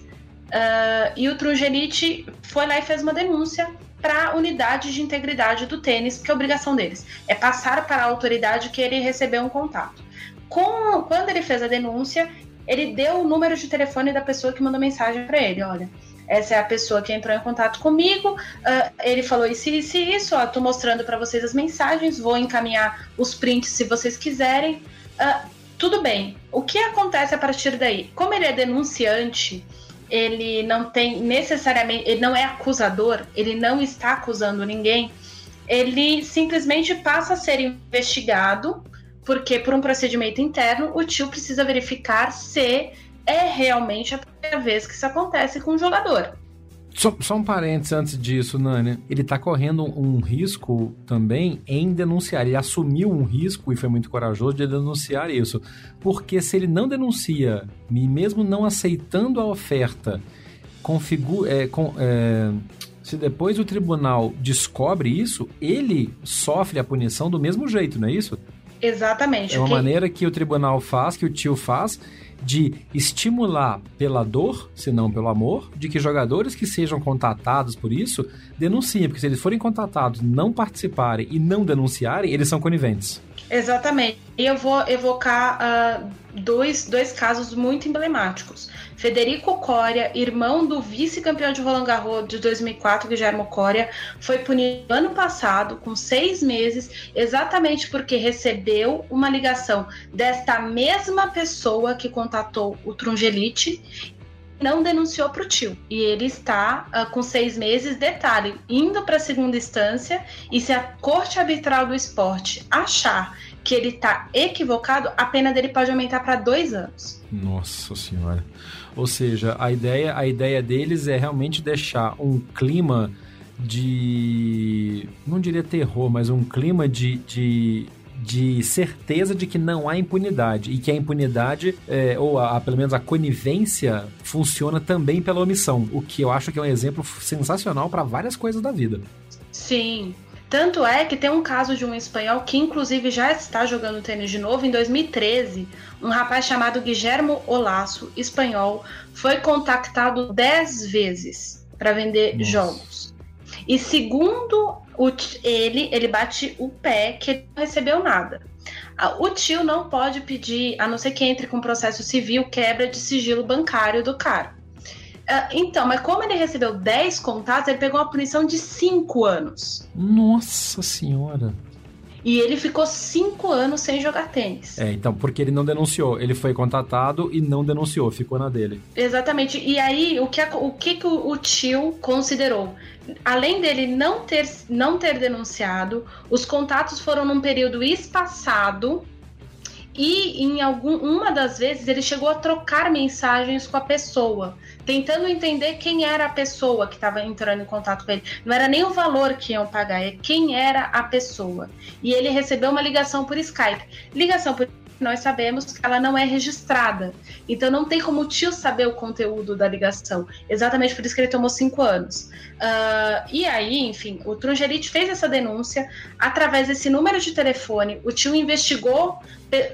E o Trungelite foi lá e fez uma denúncia para a unidade de integridade do tênis, porque a obrigação deles é passar para a autoridade que ele recebeu um contato. Com, quando ele fez a denúncia, ele deu o número de telefone da pessoa que mandou mensagem para ele: olha, essa é a pessoa que entrou em contato comigo. Uh, ele falou isso, isso e isso. Ó, tô mostrando para vocês as mensagens, vou encaminhar os prints se vocês quiserem. Uh, tudo bem. O que acontece a partir daí? Como ele é denunciante, ele não tem necessariamente, ele não é acusador, ele não está acusando ninguém, ele simplesmente passa a ser investigado, porque por um procedimento interno, o tio precisa verificar se é realmente a primeira vez que isso acontece com o jogador. Só, só, um parênteses antes disso, Nani. Ele está correndo um risco também em denunciar. Ele assumiu um risco e foi muito corajoso de denunciar isso. Porque se ele não denuncia, e mesmo não aceitando a oferta, configura, é, com, é, se depois o tribunal descobre isso, ele sofre a punição do mesmo jeito, não é isso? Exatamente. É uma maneira que o tribunal faz, que o tio faz, de estimular pela dor, se não pelo amor, de que jogadores que sejam contatados por isso denunciem, porque se eles forem contatados, não participarem e não denunciarem, eles são coniventes. Exatamente. E eu vou evocar uh, dois, dois casos muito emblemáticos. Federico Coria, irmão do vice-campeão de Roland Garros de 2004, Guilherme Coria, foi punido ano passado com seis meses, exatamente porque recebeu uma ligação desta mesma pessoa que contatou o Trungelite não denunciou para o tio. E ele está uh, com seis meses, detalhe, indo para a segunda instância. E se a Corte Arbitral do Esporte achar que ele está equivocado, a pena dele pode aumentar para dois anos. Nossa Senhora. Ou seja, a ideia, a ideia deles é realmente deixar um clima de. não diria terror, mas um clima de, de de certeza de que não há impunidade e que a impunidade, é, ou a, pelo menos a conivência, funciona também pela omissão, o que eu acho que é um exemplo sensacional para várias coisas da vida. Sim. Tanto é que tem um caso de um espanhol que, inclusive, já está jogando tênis de novo. Em 2013, um rapaz chamado Guillermo Olaço, espanhol, foi contactado 10 vezes para vender Nossa. jogos. E segundo o, ele, ele bate o pé que ele não recebeu nada. O tio não pode pedir, a não ser que entre com processo civil, quebra de sigilo bancário do cara. Ah, então, mas como ele recebeu 10 contatos, ele pegou uma punição de 5 anos. Nossa senhora. E ele ficou cinco anos sem jogar tênis. É, então, porque ele não denunciou. Ele foi contatado e não denunciou, ficou na dele. Exatamente. E aí, o que, o, que, que o, o tio considerou? Além dele não ter, não ter denunciado, os contatos foram num período espaçado e em algum, uma das vezes ele chegou a trocar mensagens com a pessoa, tentando entender quem era a pessoa que estava entrando em contato com ele. Não era nem o valor que iam pagar, é quem era a pessoa. E ele recebeu uma ligação por Skype. Ligação por nós sabemos que ela não é registrada. Então não tem como o tio saber o conteúdo da ligação. Exatamente por isso que ele tomou cinco anos. Uh, e aí, enfim, o Trungelite fez essa denúncia através desse número de telefone. O tio investigou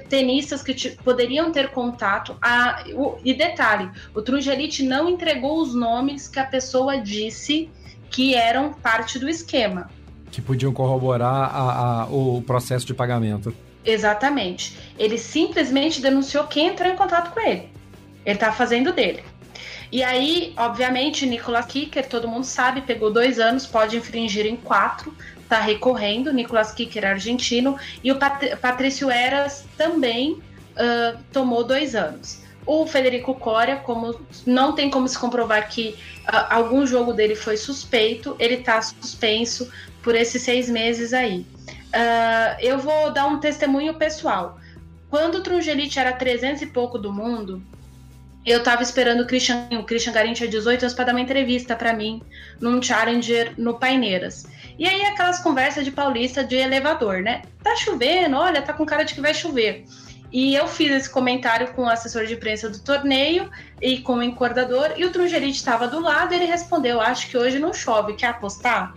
tenistas que poderiam ter contato. A, o, e detalhe, o Trungelite não entregou os nomes que a pessoa disse que eram parte do esquema. Que podiam corroborar a, a, o processo de pagamento. Exatamente. Ele simplesmente denunciou quem entrou em contato com ele. Ele tá fazendo dele. E aí, obviamente, Nicolas Kicker, todo mundo sabe, pegou dois anos, pode infringir em quatro, tá recorrendo. Nicolas Kicker argentino. E o Pat Patrício Eras também uh, tomou dois anos. O Federico Coria, como não tem como se comprovar que uh, algum jogo dele foi suspeito, ele tá suspenso por esses seis meses aí. Uh, eu vou dar um testemunho pessoal. Quando o Trungelite era 300 e pouco do mundo, eu tava esperando o Christian, o Christian Garin tinha 18 anos para dar uma entrevista para mim num Challenger no Paineiras. E aí aquelas conversas de paulista de elevador, né? Tá chovendo, olha, tá com cara de que vai chover. E eu fiz esse comentário com o assessor de imprensa do torneio e com o encordador, e o Trungelite estava do lado ele respondeu: Acho que hoje não chove, quer apostar?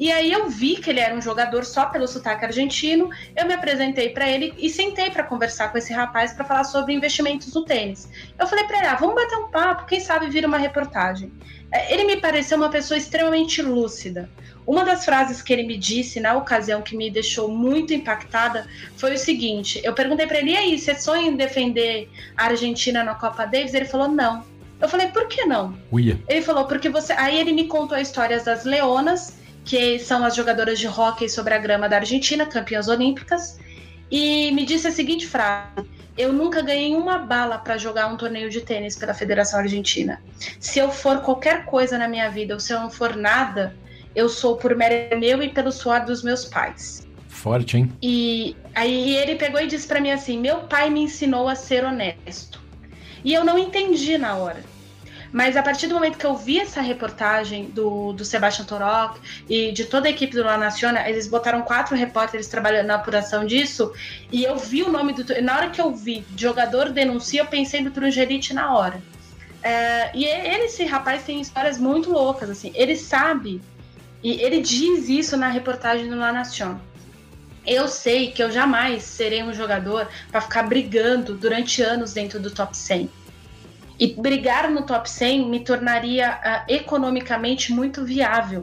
E aí eu vi que ele era um jogador só pelo sotaque argentino. Eu me apresentei para ele e sentei para conversar com esse rapaz para falar sobre investimentos no tênis. Eu falei para ele: ah, vamos bater um papo, quem sabe vira uma reportagem. É, ele me pareceu uma pessoa extremamente lúcida. Uma das frases que ele me disse na ocasião que me deixou muito impactada foi o seguinte: eu perguntei para ele, e aí, você sonha em defender a Argentina na Copa Davis? Ele falou, não. Eu falei, por que não? Uia. Ele falou, porque você. Aí ele me contou a história das leonas que são as jogadoras de hóquei sobre a grama da Argentina, campeãs olímpicas, e me disse a seguinte frase: Eu nunca ganhei uma bala para jogar um torneio de tênis pela Federação Argentina. Se eu for qualquer coisa na minha vida, ou se eu não for nada, eu sou por mérito meu e pelo suor dos meus pais. Forte, hein? E aí ele pegou e disse para mim assim: Meu pai me ensinou a ser honesto. E eu não entendi na hora. Mas a partir do momento que eu vi essa reportagem do, do Sebastian Torok e de toda a equipe do La Naciona, eles botaram quatro repórteres trabalhando na apuração disso, e eu vi o nome do. Na hora que eu vi jogador denuncia, eu pensei no Trungelite na hora. É, e ele, esse rapaz tem histórias muito loucas, assim. Ele sabe, e ele diz isso na reportagem do La Naciona. Eu sei que eu jamais serei um jogador para ficar brigando durante anos dentro do top 100. E brigar no top 100 me tornaria uh, economicamente muito viável.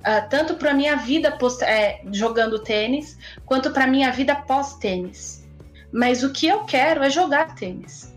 uh, tanto para minha vida post é, jogando tênis, quanto para minha vida pós-tênis. Mas o que eu quero é jogar tênis.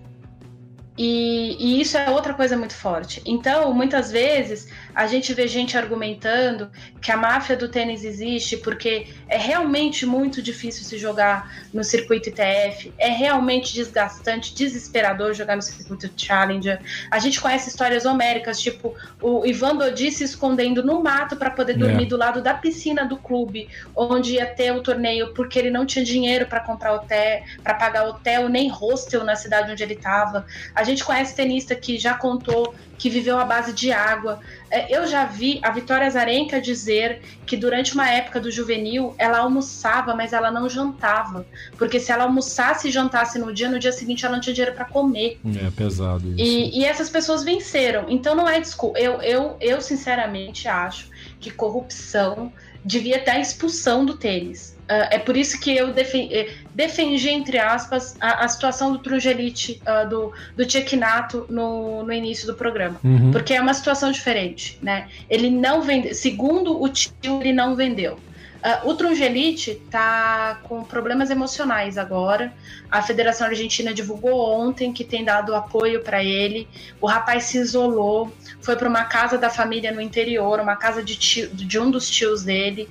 E, e, isso é outra coisa muito forte. Então, muitas vezes, a gente vê gente argumentando que a máfia do tênis existe porque é realmente muito difícil se jogar no circuito ITF, é realmente desgastante, desesperador jogar no circuito Challenger. A gente conhece histórias homéricas, tipo o Ivan Dodi se escondendo no mato para poder dormir é. do lado da piscina do clube, onde ia ter o torneio, porque ele não tinha dinheiro para comprar hotel, para pagar hotel nem hostel na cidade onde ele estava. A gente conhece tenista que já contou que viveu à base de água. É, eu já vi a Vitória Zarenka dizer que durante uma época do juvenil ela almoçava, mas ela não jantava. Porque se ela almoçasse e jantasse no dia, no dia seguinte ela não tinha dinheiro para comer. É pesado isso. E, e, essas pessoas venceram. Então não é desculpa. Eu, eu, eu sinceramente acho que corrupção devia ter a expulsão do tênis. Uh, é por isso que eu defendi, eh, defendi entre aspas, a, a situação do Trungelite, uh, do, do Tchekinato no, no início do programa. Uhum. Porque é uma situação diferente, né? Ele não vendeu, segundo o tio, ele não vendeu. Uh, o Trungelite tá com problemas emocionais agora. A Federação Argentina divulgou ontem que tem dado apoio para ele. O rapaz se isolou, foi para uma casa da família no interior, uma casa de, tio, de um dos tios dele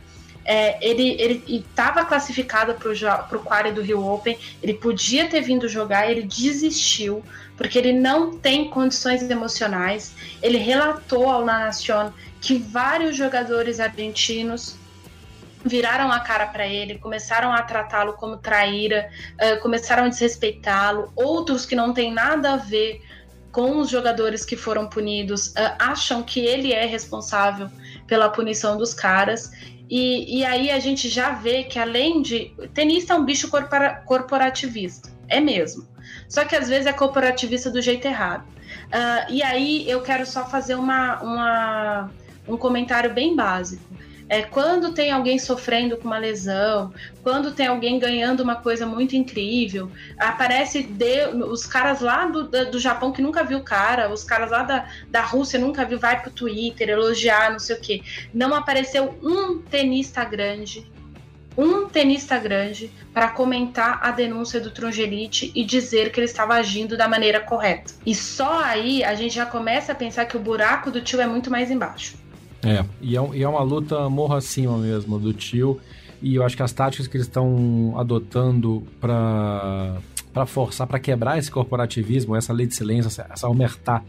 é, ele estava classificado para o quali do Rio Open, ele podia ter vindo jogar, ele desistiu, porque ele não tem condições emocionais. Ele relatou ao La Nación que vários jogadores argentinos viraram a cara para ele, começaram a tratá-lo como traíra, uh, começaram a desrespeitá-lo. Outros que não têm nada a ver com os jogadores que foram punidos uh, acham que ele é responsável pela punição dos caras e, e aí a gente já vê que além de. Tenista é um bicho corpora, corporativista, é mesmo. Só que às vezes é corporativista do jeito errado. Uh, e aí eu quero só fazer uma, uma, um comentário bem básico. É, quando tem alguém sofrendo com uma lesão, quando tem alguém ganhando uma coisa muito incrível, aparece de, os caras lá do, do Japão que nunca viu o cara, os caras lá da, da Rússia nunca viu, vai pro Twitter elogiar, não sei o quê. Não apareceu um tenista grande, um tenista grande para comentar a denúncia do Trungelite e dizer que ele estava agindo da maneira correta. E só aí a gente já começa a pensar que o buraco do tio é muito mais embaixo. É, e é, e é uma luta morra acima mesmo do tio. E eu acho que as táticas que eles estão adotando para para forçar, para quebrar esse corporativismo, essa lei de silêncio, essa, essa omertá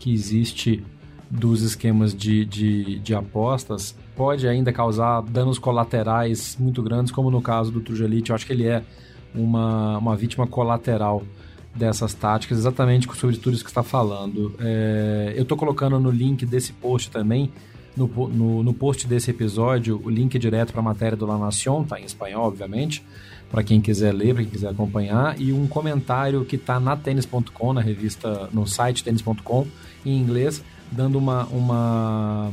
que existe dos esquemas de, de, de, apostas, pode ainda causar danos colaterais muito grandes, como no caso do Trugelite. Eu acho que ele é uma, uma vítima colateral dessas táticas, exatamente sobre tudo isso que está falando. É, eu estou colocando no link desse post também no, no, no post desse episódio o link direto para a matéria do La Nación, tá em espanhol, obviamente, para quem quiser ler, para quem quiser acompanhar, e um comentário que está na tênis.com, na revista, no site tênis.com, em inglês, dando uma, uma,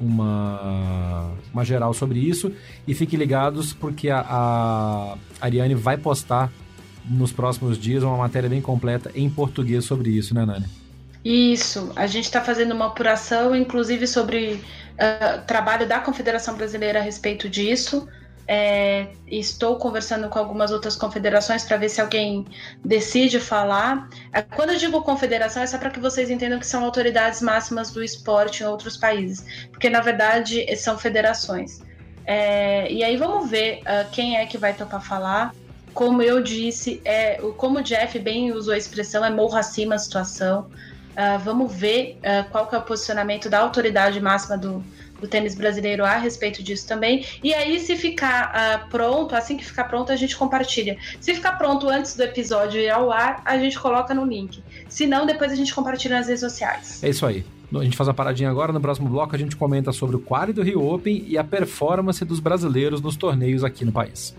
uma, uma geral sobre isso. E fiquem ligados porque a, a Ariane vai postar nos próximos dias uma matéria bem completa em português sobre isso, né, Nani? Isso, a gente está fazendo uma apuração, inclusive sobre uh, trabalho da Confederação Brasileira a respeito disso. É, estou conversando com algumas outras confederações para ver se alguém decide falar. É, quando eu digo confederação, é só para que vocês entendam que são autoridades máximas do esporte em outros países, porque na verdade são federações. É, e aí vamos ver uh, quem é que vai topar falar. Como eu disse, é, como o Jeff bem usou a expressão, é morro acima a situação. Uh, vamos ver uh, qual que é o posicionamento da autoridade máxima do, do tênis brasileiro a respeito disso também. E aí, se ficar uh, pronto, assim que ficar pronto, a gente compartilha. Se ficar pronto antes do episódio ir ao ar, a gente coloca no link. Se não, depois a gente compartilha nas redes sociais. É isso aí. A gente faz uma paradinha agora, no próximo bloco a gente comenta sobre o quali do Rio Open e a performance dos brasileiros nos torneios aqui no país.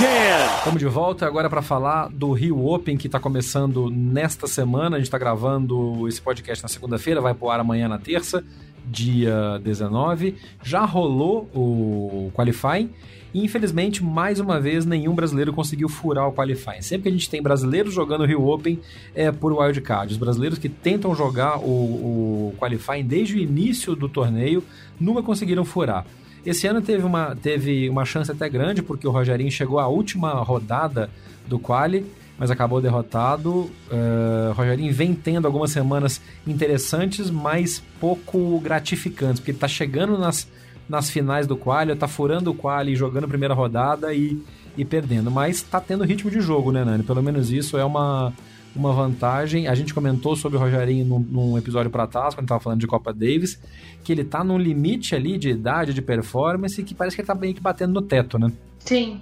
Estamos de volta agora para falar do Rio Open que está começando nesta semana. A gente está gravando esse podcast na segunda-feira, vai pro ar amanhã na terça, dia 19. Já rolou o qualifying E infelizmente, mais uma vez, nenhum brasileiro conseguiu furar o qualifying. Sempre que a gente tem brasileiros jogando o Rio Open, é por wildcard. Os brasileiros que tentam jogar o, o qualifying desde o início do torneio nunca conseguiram furar. Esse ano teve uma, teve uma chance até grande, porque o Rogerinho chegou à última rodada do quali, mas acabou derrotado. Uh, Rogerinho vem tendo algumas semanas interessantes, mas pouco gratificantes, porque ele está chegando nas, nas finais do quali, está furando o quali, jogando a primeira rodada e, e perdendo. Mas está tendo ritmo de jogo, né, Nani? Pelo menos isso é uma, uma vantagem. A gente comentou sobre o Rogerinho num, num episódio para trás, quando estava falando de Copa Davis, que ele está num limite ali de idade, de performance, que parece que ele está meio que batendo no teto, né? Sim.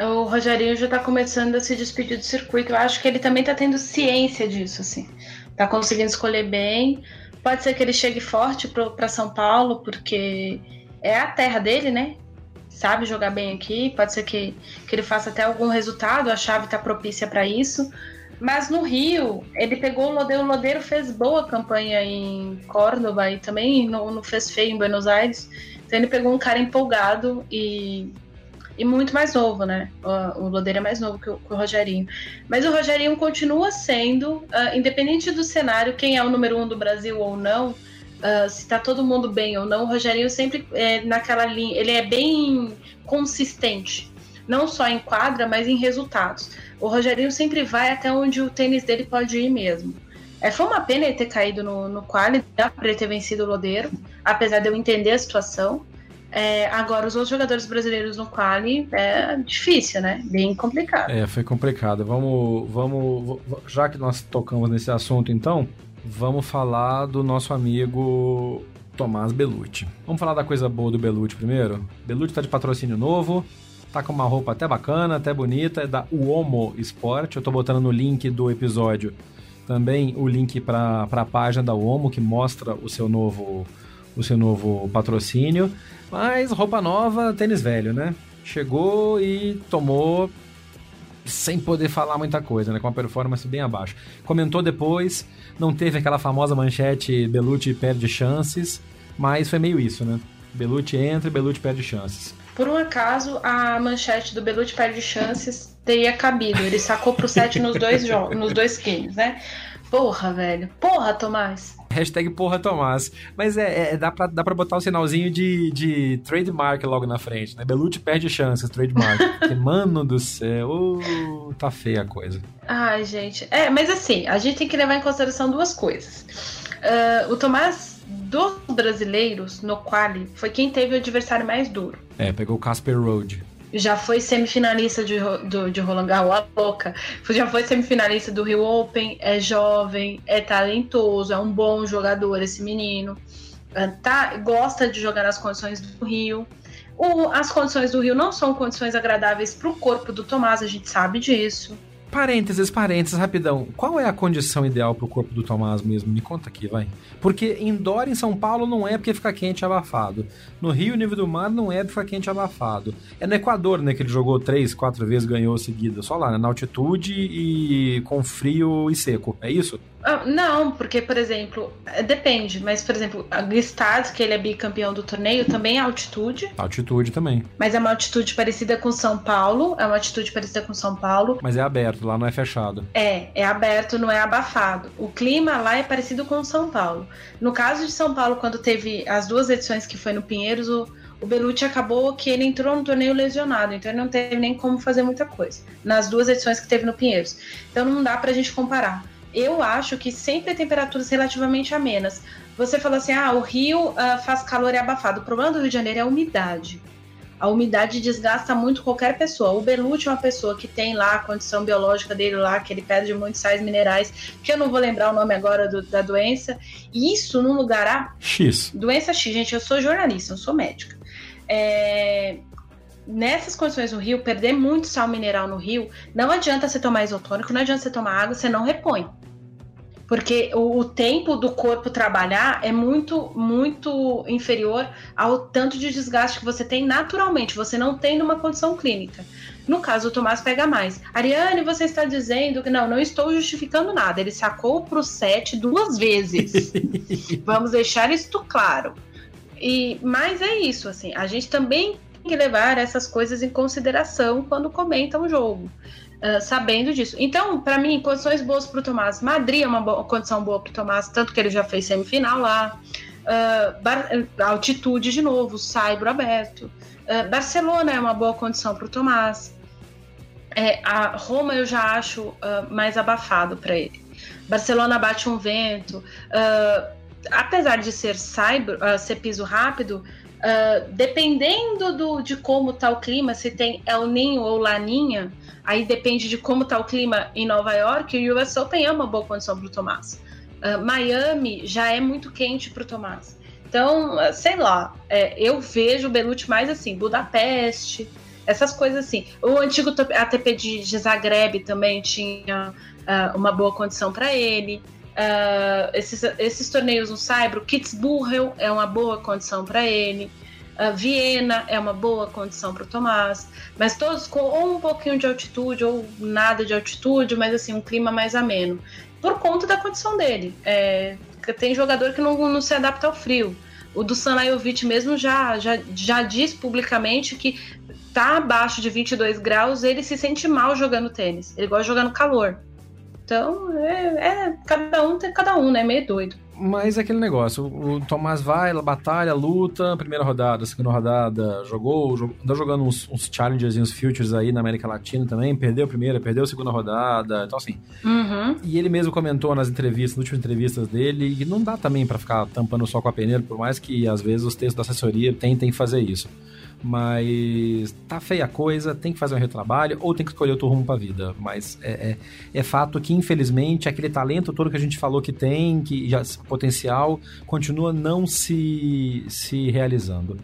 O Rogerinho já está começando a se despedir do circuito. Eu acho que ele também está tendo ciência disso, assim. Tá conseguindo escolher bem. Pode ser que ele chegue forte para São Paulo, porque é a terra dele, né? Sabe jogar bem aqui. Pode ser que, que ele faça até algum resultado. A chave está propícia para isso. Mas no Rio, ele pegou o Lodeiro. O Lodeiro fez boa campanha em Córdoba e também não, não fez feio em Buenos Aires. Então ele pegou um cara empolgado e, e muito mais novo, né? O, o Lodeiro é mais novo que o, que o, Rogerinho. Mas o Rogerinho continua sendo, uh, independente do cenário, quem é o número um do Brasil ou não, uh, se tá todo mundo bem ou não, o Rogerinho sempre é naquela linha. Ele é bem consistente. Não só em quadra, mas em resultados o Rogerinho sempre vai até onde o tênis dele pode ir mesmo. É, foi uma pena ele ter caído no, no quali, dá pra ele ter vencido o Lodeiro, apesar de eu entender a situação. É, agora, os outros jogadores brasileiros no quali é difícil, né? Bem complicado. É, foi complicado. Vamos, vamos, já que nós tocamos nesse assunto, então, vamos falar do nosso amigo Tomás Belucci. Vamos falar da coisa boa do Belucci primeiro? Belucci tá de patrocínio novo, Tá com uma roupa até bacana, até bonita, é da Uomo Sport. Eu tô botando no link do episódio também o link para a página da Uomo que mostra o seu novo o seu novo patrocínio. Mas roupa nova, tênis velho, né? Chegou e tomou sem poder falar muita coisa, né? Com uma performance bem abaixo. Comentou depois, não teve aquela famosa manchete Belucci perde chances, mas foi meio isso, né? Belucci entra Belucci perde chances. Por um acaso, a manchete do Belucci perde chances teria cabido. Ele sacou pro set nos dois jogos, nos dois games, né? Porra, velho. Porra, Tomás. Hashtag porra, Tomás. Mas é, é, dá, pra, dá pra botar o um sinalzinho de, de trademark logo na frente, né? Belucci perde chances, trademark. Porque, mano do céu, uh, tá feia a coisa. Ai, gente. É, mas assim, a gente tem que levar em consideração duas coisas. Uh, o Tomás dos brasileiros no quali foi quem teve o adversário mais duro. É, pegou o Casper Road. Já foi semifinalista de, do, de Roland Garros, a louca. Já foi semifinalista do Rio Open, é jovem, é talentoso, é um bom jogador esse menino. É, tá, gosta de jogar nas condições do Rio. O, as condições do Rio não são condições agradáveis para o corpo do Tomás, a gente sabe disso. Parênteses, parênteses, rapidão. Qual é a condição ideal para o corpo do Tomás mesmo? Me conta aqui, vai. Porque indoor em São Paulo não é porque fica quente e abafado. No Rio, nível do mar não é porque fica quente e abafado. É no Equador, né, que ele jogou três, quatro vezes, ganhou seguida. Só lá, né, na altitude e com frio e seco. É isso? Ah, não, porque, por exemplo, é, depende, mas, por exemplo, a Gstaad, que ele é bicampeão do torneio, também é altitude. Altitude também. Mas é uma altitude parecida com São Paulo, é uma altitude parecida com São Paulo. Mas é aberto, lá não é fechado. É, é aberto, não é abafado. O clima lá é parecido com São Paulo. No caso de São Paulo, quando teve as duas edições que foi no Pinheiros, o, o Belucci acabou que ele entrou no torneio lesionado, então ele não teve nem como fazer muita coisa. Nas duas edições que teve no Pinheiros. Então não dá pra gente comparar eu acho que sempre temperaturas relativamente amenas. Você falou assim: ah, o Rio uh, faz calor e abafado. O problema do Rio de Janeiro é a umidade. A umidade desgasta muito qualquer pessoa. O Belucci é uma pessoa que tem lá a condição biológica dele lá, que ele perde muitos sais minerais, que eu não vou lembrar o nome agora do, da doença. E isso num lugar A. X. Doença X, gente, eu sou jornalista, eu sou médica. É, nessas condições no rio, perder muito sal mineral no rio, não adianta você tomar isotônico, não adianta você tomar água, você não repõe. Porque o, o, tempo do corpo trabalhar é muito, muito inferior ao tanto de desgaste que você tem naturalmente, você não tem numa condição clínica. No caso, o Tomás pega mais. Ariane, você está dizendo que não, não estou justificando nada. Ele sacou para o set duas vezes. Vamos deixar isto claro. E, mas é isso, assim, a gente também que levar essas coisas em consideração quando comentam o jogo. Uh, sabendo disso. Então, para mim, condições boas para o Tomás. Madrid é uma boa, condição boa para o Tomás, tanto que ele já fez semifinal lá. Uh, altitude de novo, Saibro aberto. Uh, Barcelona é uma boa condição para o Tomás. É, a Roma eu já acho mais abafado para ele. Barcelona bate um vento. apesar de ser cyber, ser piso rápido, Uh, dependendo do, de como está o clima, se tem El Ninho ou Laninha, aí depende de como está o clima em Nova York, o US Open é uma boa condição para o Tomás. Uh, Miami já é muito quente para o Tomás. Então, uh, sei lá, é, eu vejo o Belucci mais assim, Budapeste, essas coisas assim. O antigo ATP de, de Zagreb também tinha uma boa condição para ele. Uh, esses, esses torneios no Saibro, Kitzbühel é uma boa condição para ele. Uh, Viena é uma boa condição para o Tomás, mas todos com um pouquinho de altitude ou nada de altitude, mas assim, um clima mais ameno, por conta da condição dele. É, tem jogador que não, não se adapta ao frio. O do Sanajovic mesmo já, já, já diz publicamente que tá abaixo de 22 graus, ele se sente mal jogando tênis. Ele gosta de jogar no calor. Então, é, é, cada um tem cada um, né? Meio doido. Mas é aquele negócio, o Tomás vai, batalha, luta, primeira rodada, segunda rodada, jogou, jogou andou jogando uns, uns challengers e uns futures aí na América Latina também, perdeu a primeira, perdeu a segunda rodada, então assim. Uhum. E ele mesmo comentou nas entrevistas, nas últimas entrevistas dele, que não dá também para ficar tampando só com a peneira, por mais que às vezes os textos da assessoria tentem fazer isso mas tá feia a coisa, tem que fazer um retrabalho ou tem que escolher outro rumo pra vida. Mas é, é, é, fato que, infelizmente, aquele talento todo que a gente falou que tem, que já potencial, continua não se, se realizando.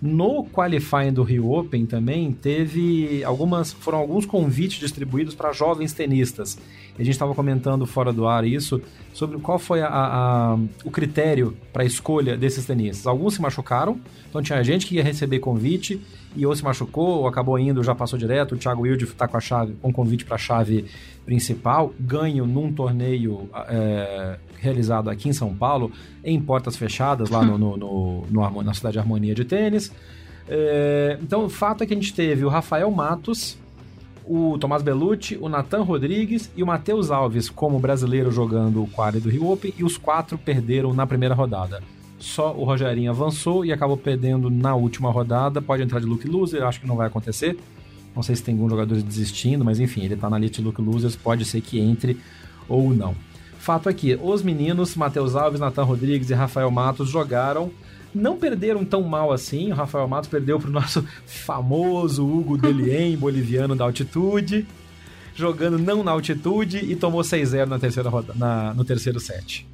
No qualifying do Rio Open também teve algumas, foram alguns convites distribuídos para jovens tenistas. A gente estava comentando fora do ar isso sobre qual foi a, a, o critério para a escolha desses tenistas. Alguns se machucaram, então tinha gente que ia receber convite e ou se machucou ou acabou indo, já passou direto. O Thiago Wilde está com a chave, um convite para a chave principal, ganho num torneio é, realizado aqui em São Paulo, em portas fechadas, lá no, no, no, no na cidade de Harmonia de Tênis. É, então, o fato é que a gente teve o Rafael Matos, o Tomás Bellucci, o Nathan Rodrigues e o Matheus Alves como brasileiro jogando o quadro do Rio Open e os quatro perderam na primeira rodada. Só o Rogerinho avançou e acabou perdendo na última rodada. Pode entrar de look loser, acho que não vai acontecer. Não sei se tem algum jogador desistindo, mas enfim, ele tá na lista de look losers, pode ser que entre ou não. Fato é que os meninos, Matheus Alves, Natan Rodrigues e Rafael Matos, jogaram. Não perderam tão mal assim. O Rafael Matos perdeu para o nosso famoso Hugo Delien, boliviano da altitude, jogando não na altitude e tomou 6-0 na terceira na, no terceiro set.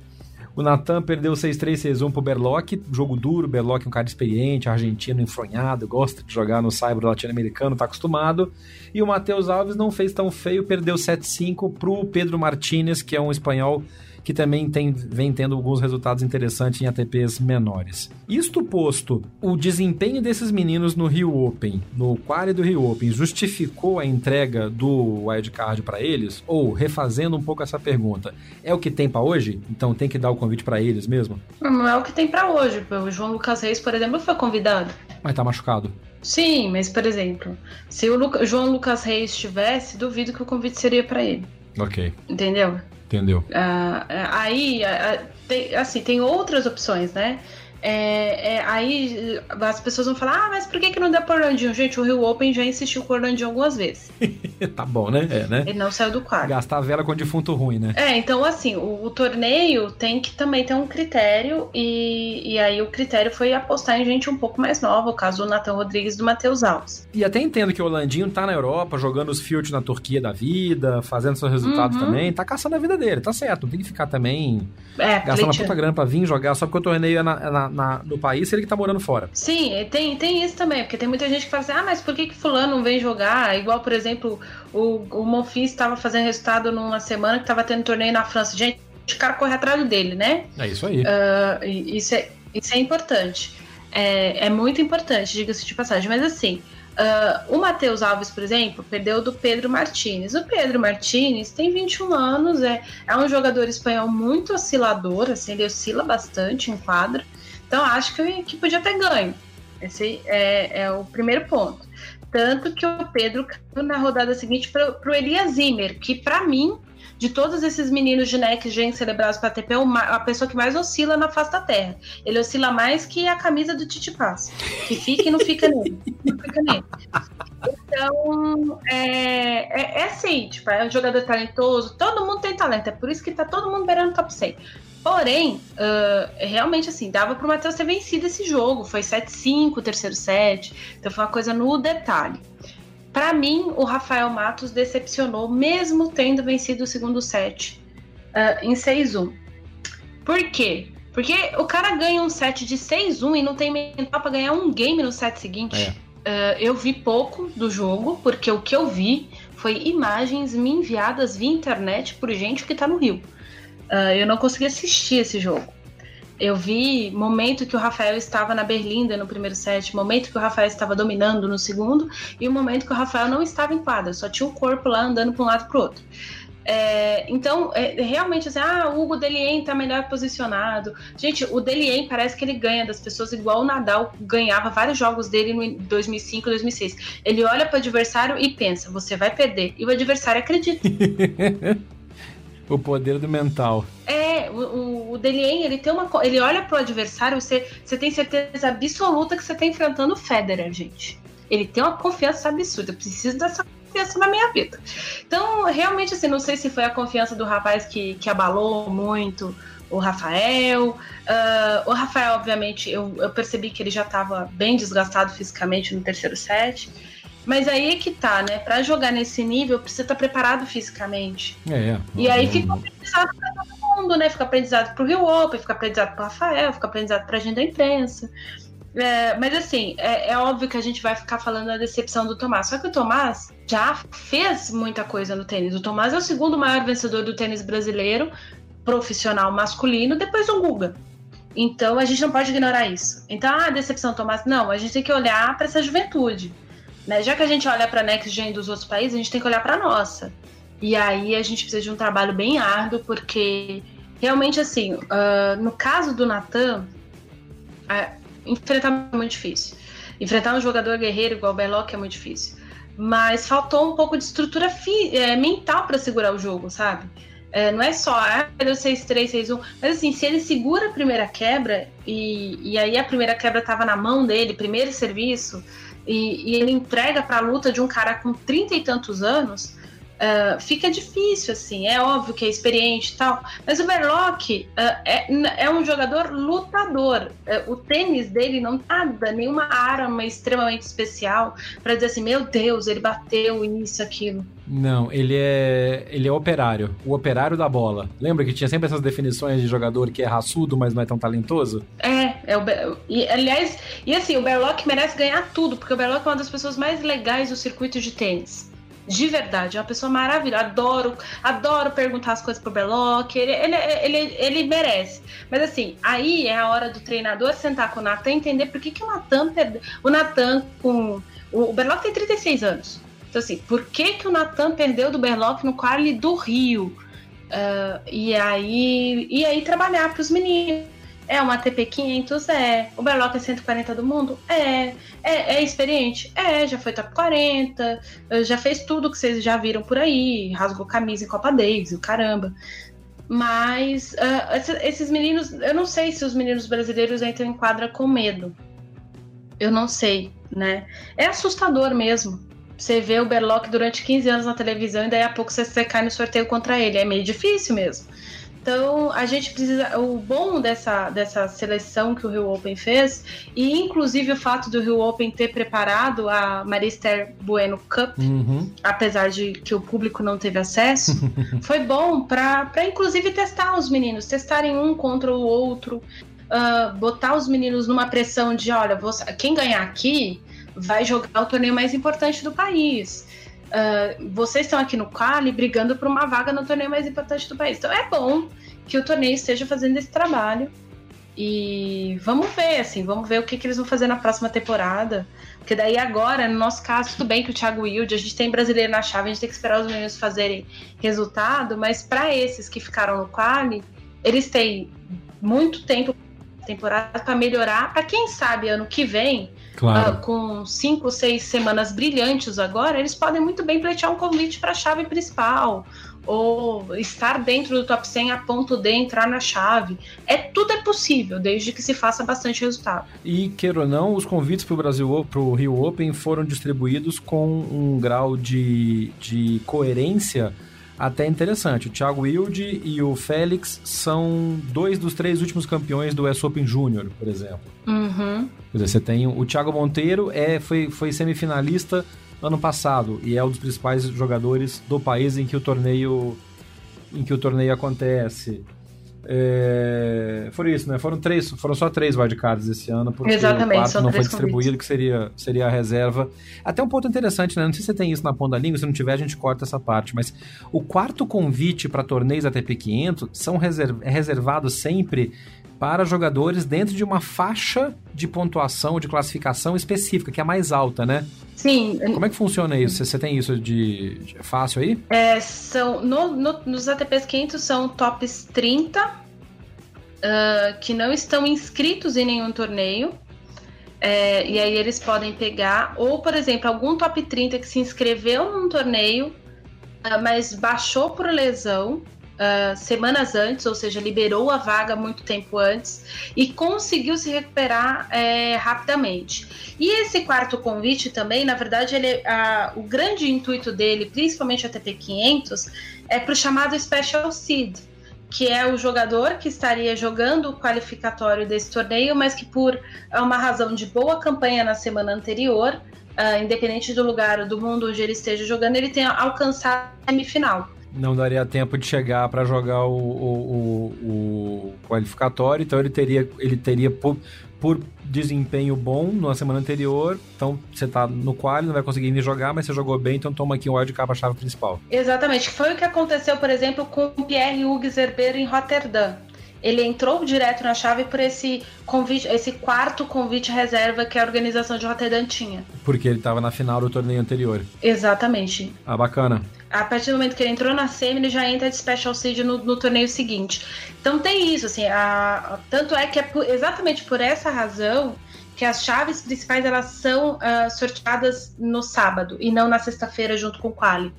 O Natan perdeu 6-3, 6-1 pro Berlock. Jogo duro, Berlock é um cara experiente, argentino, enfronhado, gosta de jogar no cyber latino-americano, tá acostumado. E o Matheus Alves não fez tão feio, perdeu 7-5 pro Pedro Martinez, que é um espanhol que também tem, vem tendo alguns resultados interessantes em ATPs menores. Isto posto, o desempenho desses meninos no Rio Open, no quali do Rio Open, justificou a entrega do wildcard para eles? Ou, refazendo um pouco essa pergunta, é o que tem para hoje? Então tem que dar o convite para eles mesmo? Não é o que tem para hoje. O João Lucas Reis, por exemplo, foi convidado. Mas tá machucado. Sim, mas por exemplo, se o Lu João Lucas Reis estivesse, duvido que o convite seria para ele. Ok. Entendeu? Entendeu? Uh, aí, uh, tem, assim, tem outras opções, né? É, é, aí as pessoas vão falar, ah, mas por que, que não deu pro Orlandinho? Gente, o Rio Open já insistiu com o Orlandinho algumas vezes. tá bom, né? É, né? Ele não saiu do quadro. Gastar a vela com defunto ruim, né? É, então assim, o, o, torneio tem que também ter um critério, e, e aí o critério foi apostar em gente um pouco mais nova, o caso do Nathan Rodrigues e do Matheus Alves. E até entendo que o Orlandinho tá na Europa, jogando os fields na Turquia da vida, fazendo seus resultados uhum. também, tá caçando a vida dele, tá certo, não tem que ficar também é, gastando uma puta grana pra vir jogar só porque o torneio é na, na, na, no país se ele que tá morando fora. Sim, tem, tem isso também, porque tem muita gente que fala assim, ah, mas por que, que fulano não vem jogar? Igual, por exemplo, o, o Monfils estava fazendo resultado numa semana que estava tendo torneio na França. Gente, o cara corre atrás dele, né? É isso aí. Uh, isso, é, isso é importante. É, é muito importante, diga-se de passagem. Mas assim, uh, o Matheus Alves, por exemplo, perdeu do Pedro Martinez. O Pedro Martinez tem 21 anos, é, é um jogador espanhol muito oscilador, assim, ele oscila bastante em quadra. Então acho que, que podia ter ganho. Esse é, é o primeiro ponto. Tanto que o Pedro caiu na rodada seguinte para o Elias Zimmer, que para mim, de todos esses meninos de Next Gen celebrados para ATP, é a pessoa que mais oscila na face da Terra. Ele oscila mais que a camisa do Titi Pass, que fica e não fica nele. Não fica nele. Então, é, é, é, assim, tipo, é um jogador talentoso, todo mundo tem talento, é por isso que tá todo mundo beirando top 100. Porém, uh, realmente assim, dava pro Matheus ter vencido esse jogo. Foi 7-5 o terceiro set. Então foi uma coisa no detalhe. Para mim, o Rafael Matos decepcionou, mesmo tendo vencido o segundo set uh, em 6-1. Por quê? Porque o cara ganha um set de 6-1 e não tem mental para ganhar um game no set seguinte. É. Uh, eu vi pouco do jogo, porque o que eu vi foi imagens me enviadas via internet por gente que tá no Rio. Uh, eu não consegui assistir esse jogo. Eu vi momento que o Rafael estava na Berlinda no primeiro set, momento que o Rafael estava dominando no segundo, e o momento que o Rafael não estava em quadra, só tinha o corpo lá andando para um lado para o outro. É, então, é, realmente assim, ah, o Hugo Delien tá melhor posicionado. Gente, o Delien parece que ele ganha das pessoas igual o Nadal ganhava vários jogos dele no 2005, 2006. Ele olha para o adversário e pensa, você vai perder. E o adversário acredita. O poder do mental. É, o, o Delien, ele tem uma. Ele olha pro adversário, você, você tem certeza absoluta que você tá enfrentando o Federer, gente. Ele tem uma confiança absurda. Eu preciso dessa confiança na minha vida. Então, realmente, assim, não sei se foi a confiança do rapaz que, que abalou muito o Rafael. Uh, o Rafael, obviamente, eu, eu percebi que ele já estava bem desgastado fisicamente no terceiro set. Mas aí é que tá, né? Pra jogar nesse nível, precisa estar tá preparado fisicamente. É, é. E aí fica aprendizado pra todo mundo, né? Fica aprendizado pro Rio Open, fica aprendizado pro Rafael, fica aprendizado pra gente da imprensa. É, mas assim, é, é, óbvio que a gente vai ficar falando da decepção do Tomás. Só que o Tomás já fez muita coisa no tênis. O Tomás é o segundo maior vencedor do tênis brasileiro, profissional masculino, depois do Guga. Então a gente não pode ignorar isso. Então, a ah, decepção do Tomás, não, a gente tem que olhar para essa juventude. Né? Já que a gente olha para a Next Gen dos outros países, a gente tem que olhar para a nossa. E aí a gente precisa de um trabalho bem árduo, porque realmente, assim, uh, no caso do Natan, uh, enfrentar é muito difícil. Enfrentar um jogador guerreiro igual o Belloc é muito difícil. Mas faltou um pouco de estrutura é, mental para segurar o jogo, sabe? É, não é só, ah, deu 6-3, 6-1. Mas assim, se ele segura a primeira quebra, e, e aí a primeira quebra estava na mão dele, primeiro serviço, e, e ele entrega para a luta de um cara com trinta e tantos anos, uh, fica difícil, assim. É óbvio que é experiente e tal, mas o Berlock uh, é, é um jogador lutador. Uh, o tênis dele não nada, nenhuma arma extremamente especial para dizer assim, meu Deus, ele bateu isso, aquilo. Não, ele é ele é operário, o operário da bola. Lembra que tinha sempre essas definições de jogador que é raçudo, mas não é tão talentoso? É, é o e, aliás, e assim, o Berlock merece ganhar tudo, porque o Berlock é uma das pessoas mais legais do circuito de tênis. De verdade, é uma pessoa maravilhosa. Adoro, adoro perguntar as coisas pro Berlock. Ele, ele, ele, ele merece. Mas assim, aí é a hora do treinador sentar com o Natan e entender por que, que o Natan perdeu. O Natan com. O Berlock tem 36 anos. Então, assim, por que, que o Natan perdeu do Berlock no quali do Rio? Uh, e aí e aí trabalhar para os meninos é uma ATP 500? É. O Berlock é 140 do mundo? É. é. É experiente? É, já foi top 40, já fez tudo que vocês já viram por aí, rasgou camisa em Copa Davis, o caramba. Mas uh, esses meninos, eu não sei se os meninos brasileiros entram em quadra com medo. Eu não sei, né? É assustador mesmo. Você vê o Berlock durante 15 anos na televisão e daí a pouco você, você cai no sorteio contra ele. É meio difícil mesmo. Então, a gente precisa. O bom dessa, dessa seleção que o Rio Open fez, e inclusive o fato do Rio Open ter preparado a Marister Bueno Cup, uhum. apesar de que o público não teve acesso, foi bom para inclusive testar os meninos, testarem um contra o outro, uh, botar os meninos numa pressão de: olha, você, quem ganhar aqui vai jogar o torneio mais importante do país. Uh, vocês estão aqui no quali brigando por uma vaga no torneio mais importante do país. Então é bom que o torneio esteja fazendo esse trabalho. E vamos ver, assim, vamos ver o que, que eles vão fazer na próxima temporada. Porque daí agora, no nosso caso, tudo bem que o Thiago Wilde, a gente tem brasileiro na chave, a gente tem que esperar os meninos fazerem resultado, mas para esses que ficaram no quali, eles têm muito tempo temporada para melhorar, para quem sabe ano que vem, claro. uh, com cinco, seis semanas brilhantes agora, eles podem muito bem pleitear um convite para a chave principal ou estar dentro do top 100 a ponto de entrar na chave. É tudo é possível, desde que se faça bastante resultado. E queira ou não, os convites para o Brasil, para o Rio Open foram distribuídos com um grau de, de coerência até interessante. O Thiago Wilde e o Félix são dois dos três últimos campeões do US Open Júnior, por exemplo. Uhum. Quer dizer, você tem o Thiago Monteiro, é, foi, foi semifinalista ano passado e é um dos principais jogadores do país em que o torneio em que o torneio acontece. É, foram isso, né? Foram três, foram só três wildcards esse ano, porque Exatamente, o quarto não foi distribuído, convites. que seria, seria a reserva. Até um ponto interessante, né? Não sei se você tem isso na ponta da língua, se não tiver, a gente corta essa parte, mas o quarto convite para torneios ATP 500 são reserv, é reservado sempre para jogadores dentro de uma faixa de pontuação, de classificação específica, que é mais alta, né? Sim. Como é que funciona isso? Você tem isso de, de fácil aí? É, são, no, no, nos ATPs 500 são tops 30 uh, que não estão inscritos em nenhum torneio. É, e aí eles podem pegar, ou por exemplo, algum top 30 que se inscreveu num torneio, uh, mas baixou por lesão uh, semanas antes, ou seja, liberou a vaga muito tempo antes e conseguiu se recuperar é, rapidamente. E esse quarto convite também, na verdade, ele, uh, o grande intuito dele, principalmente a TP 500, é para o chamado Special Seed, que é o jogador que estaria jogando o qualificatório desse torneio, mas que por uma razão de boa campanha na semana anterior, uh, independente do lugar do mundo onde ele esteja jogando, ele tenha alcançado a semifinal não daria tempo de chegar para jogar o, o, o, o, qualificatório, então ele teria, ele teria por, por, desempenho bom na semana anterior, então você tá no quali, não vai conseguir nem jogar, mas você jogou bem, então toma aqui um wildcard para a chave principal. Exatamente, foi o que aconteceu, por exemplo, com o Pierre Hugues Herber em Rotterdam. Ele entrou direto na chave por esse convite, esse quarto convite reserva que a organização de Rotterdam tinha. Porque ele estava na final do torneio anterior. Exatamente. Ah, bacana a partir do momento que ele entrou na semi, ele já entra de Special Seed no, no torneio seguinte. Então tem isso, assim, a, a, tanto é que é por, exatamente por essa razão que as chaves principais elas são uh, sorteadas no sábado e não na sexta-feira junto com o quali.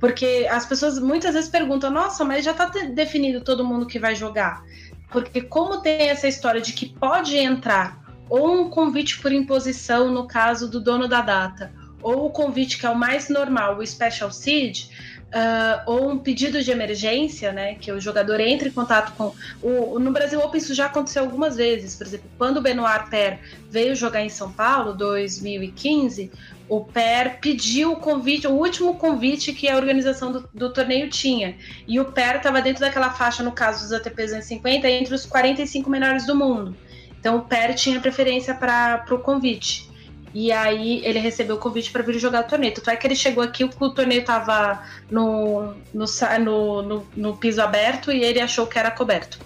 Porque as pessoas muitas vezes perguntam, nossa, mas já está definido todo mundo que vai jogar. Porque como tem essa história de que pode entrar ou um convite por imposição no caso do dono da data, ou o convite que é o mais normal, o Special Seed, Uh, ou um pedido de emergência, né, que o jogador entre em contato com o, no Brasil Open isso já aconteceu algumas vezes, por exemplo, quando o Benoit Per veio jogar em São Paulo, 2015, o Per pediu o convite, o último convite que a organização do, do torneio tinha, e o Per estava dentro daquela faixa, no caso dos ATP 250, entre os 45 melhores do mundo. Então o Per tinha preferência para o convite. E aí ele recebeu o convite para vir jogar o torneio. Tanto é que ele chegou aqui, o, torneio tava no, no, no, no, piso aberto e ele achou que era coberto.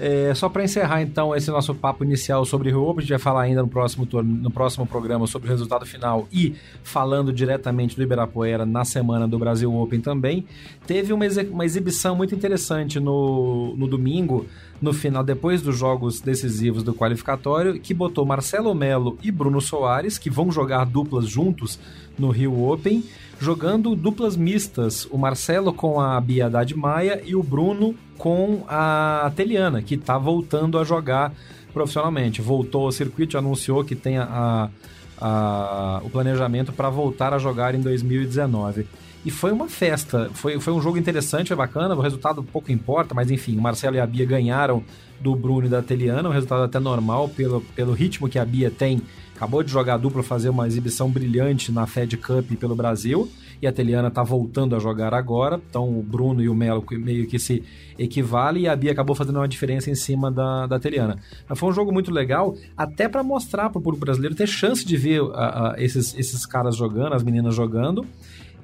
É, só para encerrar então esse nosso papo inicial sobre Rio Open, a gente vai falar ainda no próximo, no próximo programa sobre o resultado final e falando diretamente do Ibirapuera na semana do Brasil Open também. Teve uma, uma exibição muito interessante no, no domingo, no final, depois dos jogos decisivos do qualificatório, que botou Marcelo Melo e Bruno Soares, que vão jogar duplas juntos no Rio Open, jogando duplas mistas, o Marcelo com a Bia Maia e o Bruno com a Teliana, que está voltando a jogar profissionalmente. Voltou ao circuito, anunciou que tem a, a, o planejamento para voltar a jogar em 2019. E foi uma festa, foi, foi um jogo interessante, foi bacana, o resultado pouco importa, mas enfim, o Marcelo e a Bia ganharam do Bruno e da Teliana, um resultado até normal pelo, pelo ritmo que a Bia tem. Acabou de jogar dupla, fazer uma exibição brilhante na Fed Cup pelo Brasil e a Teliana está voltando a jogar agora, então o Bruno e o Melo meio que se equivalem e a Bia acabou fazendo uma diferença em cima da, da Teliana. Mas foi um jogo muito legal, até para mostrar para o público brasileiro ter chance de ver a, a, esses, esses caras jogando, as meninas jogando,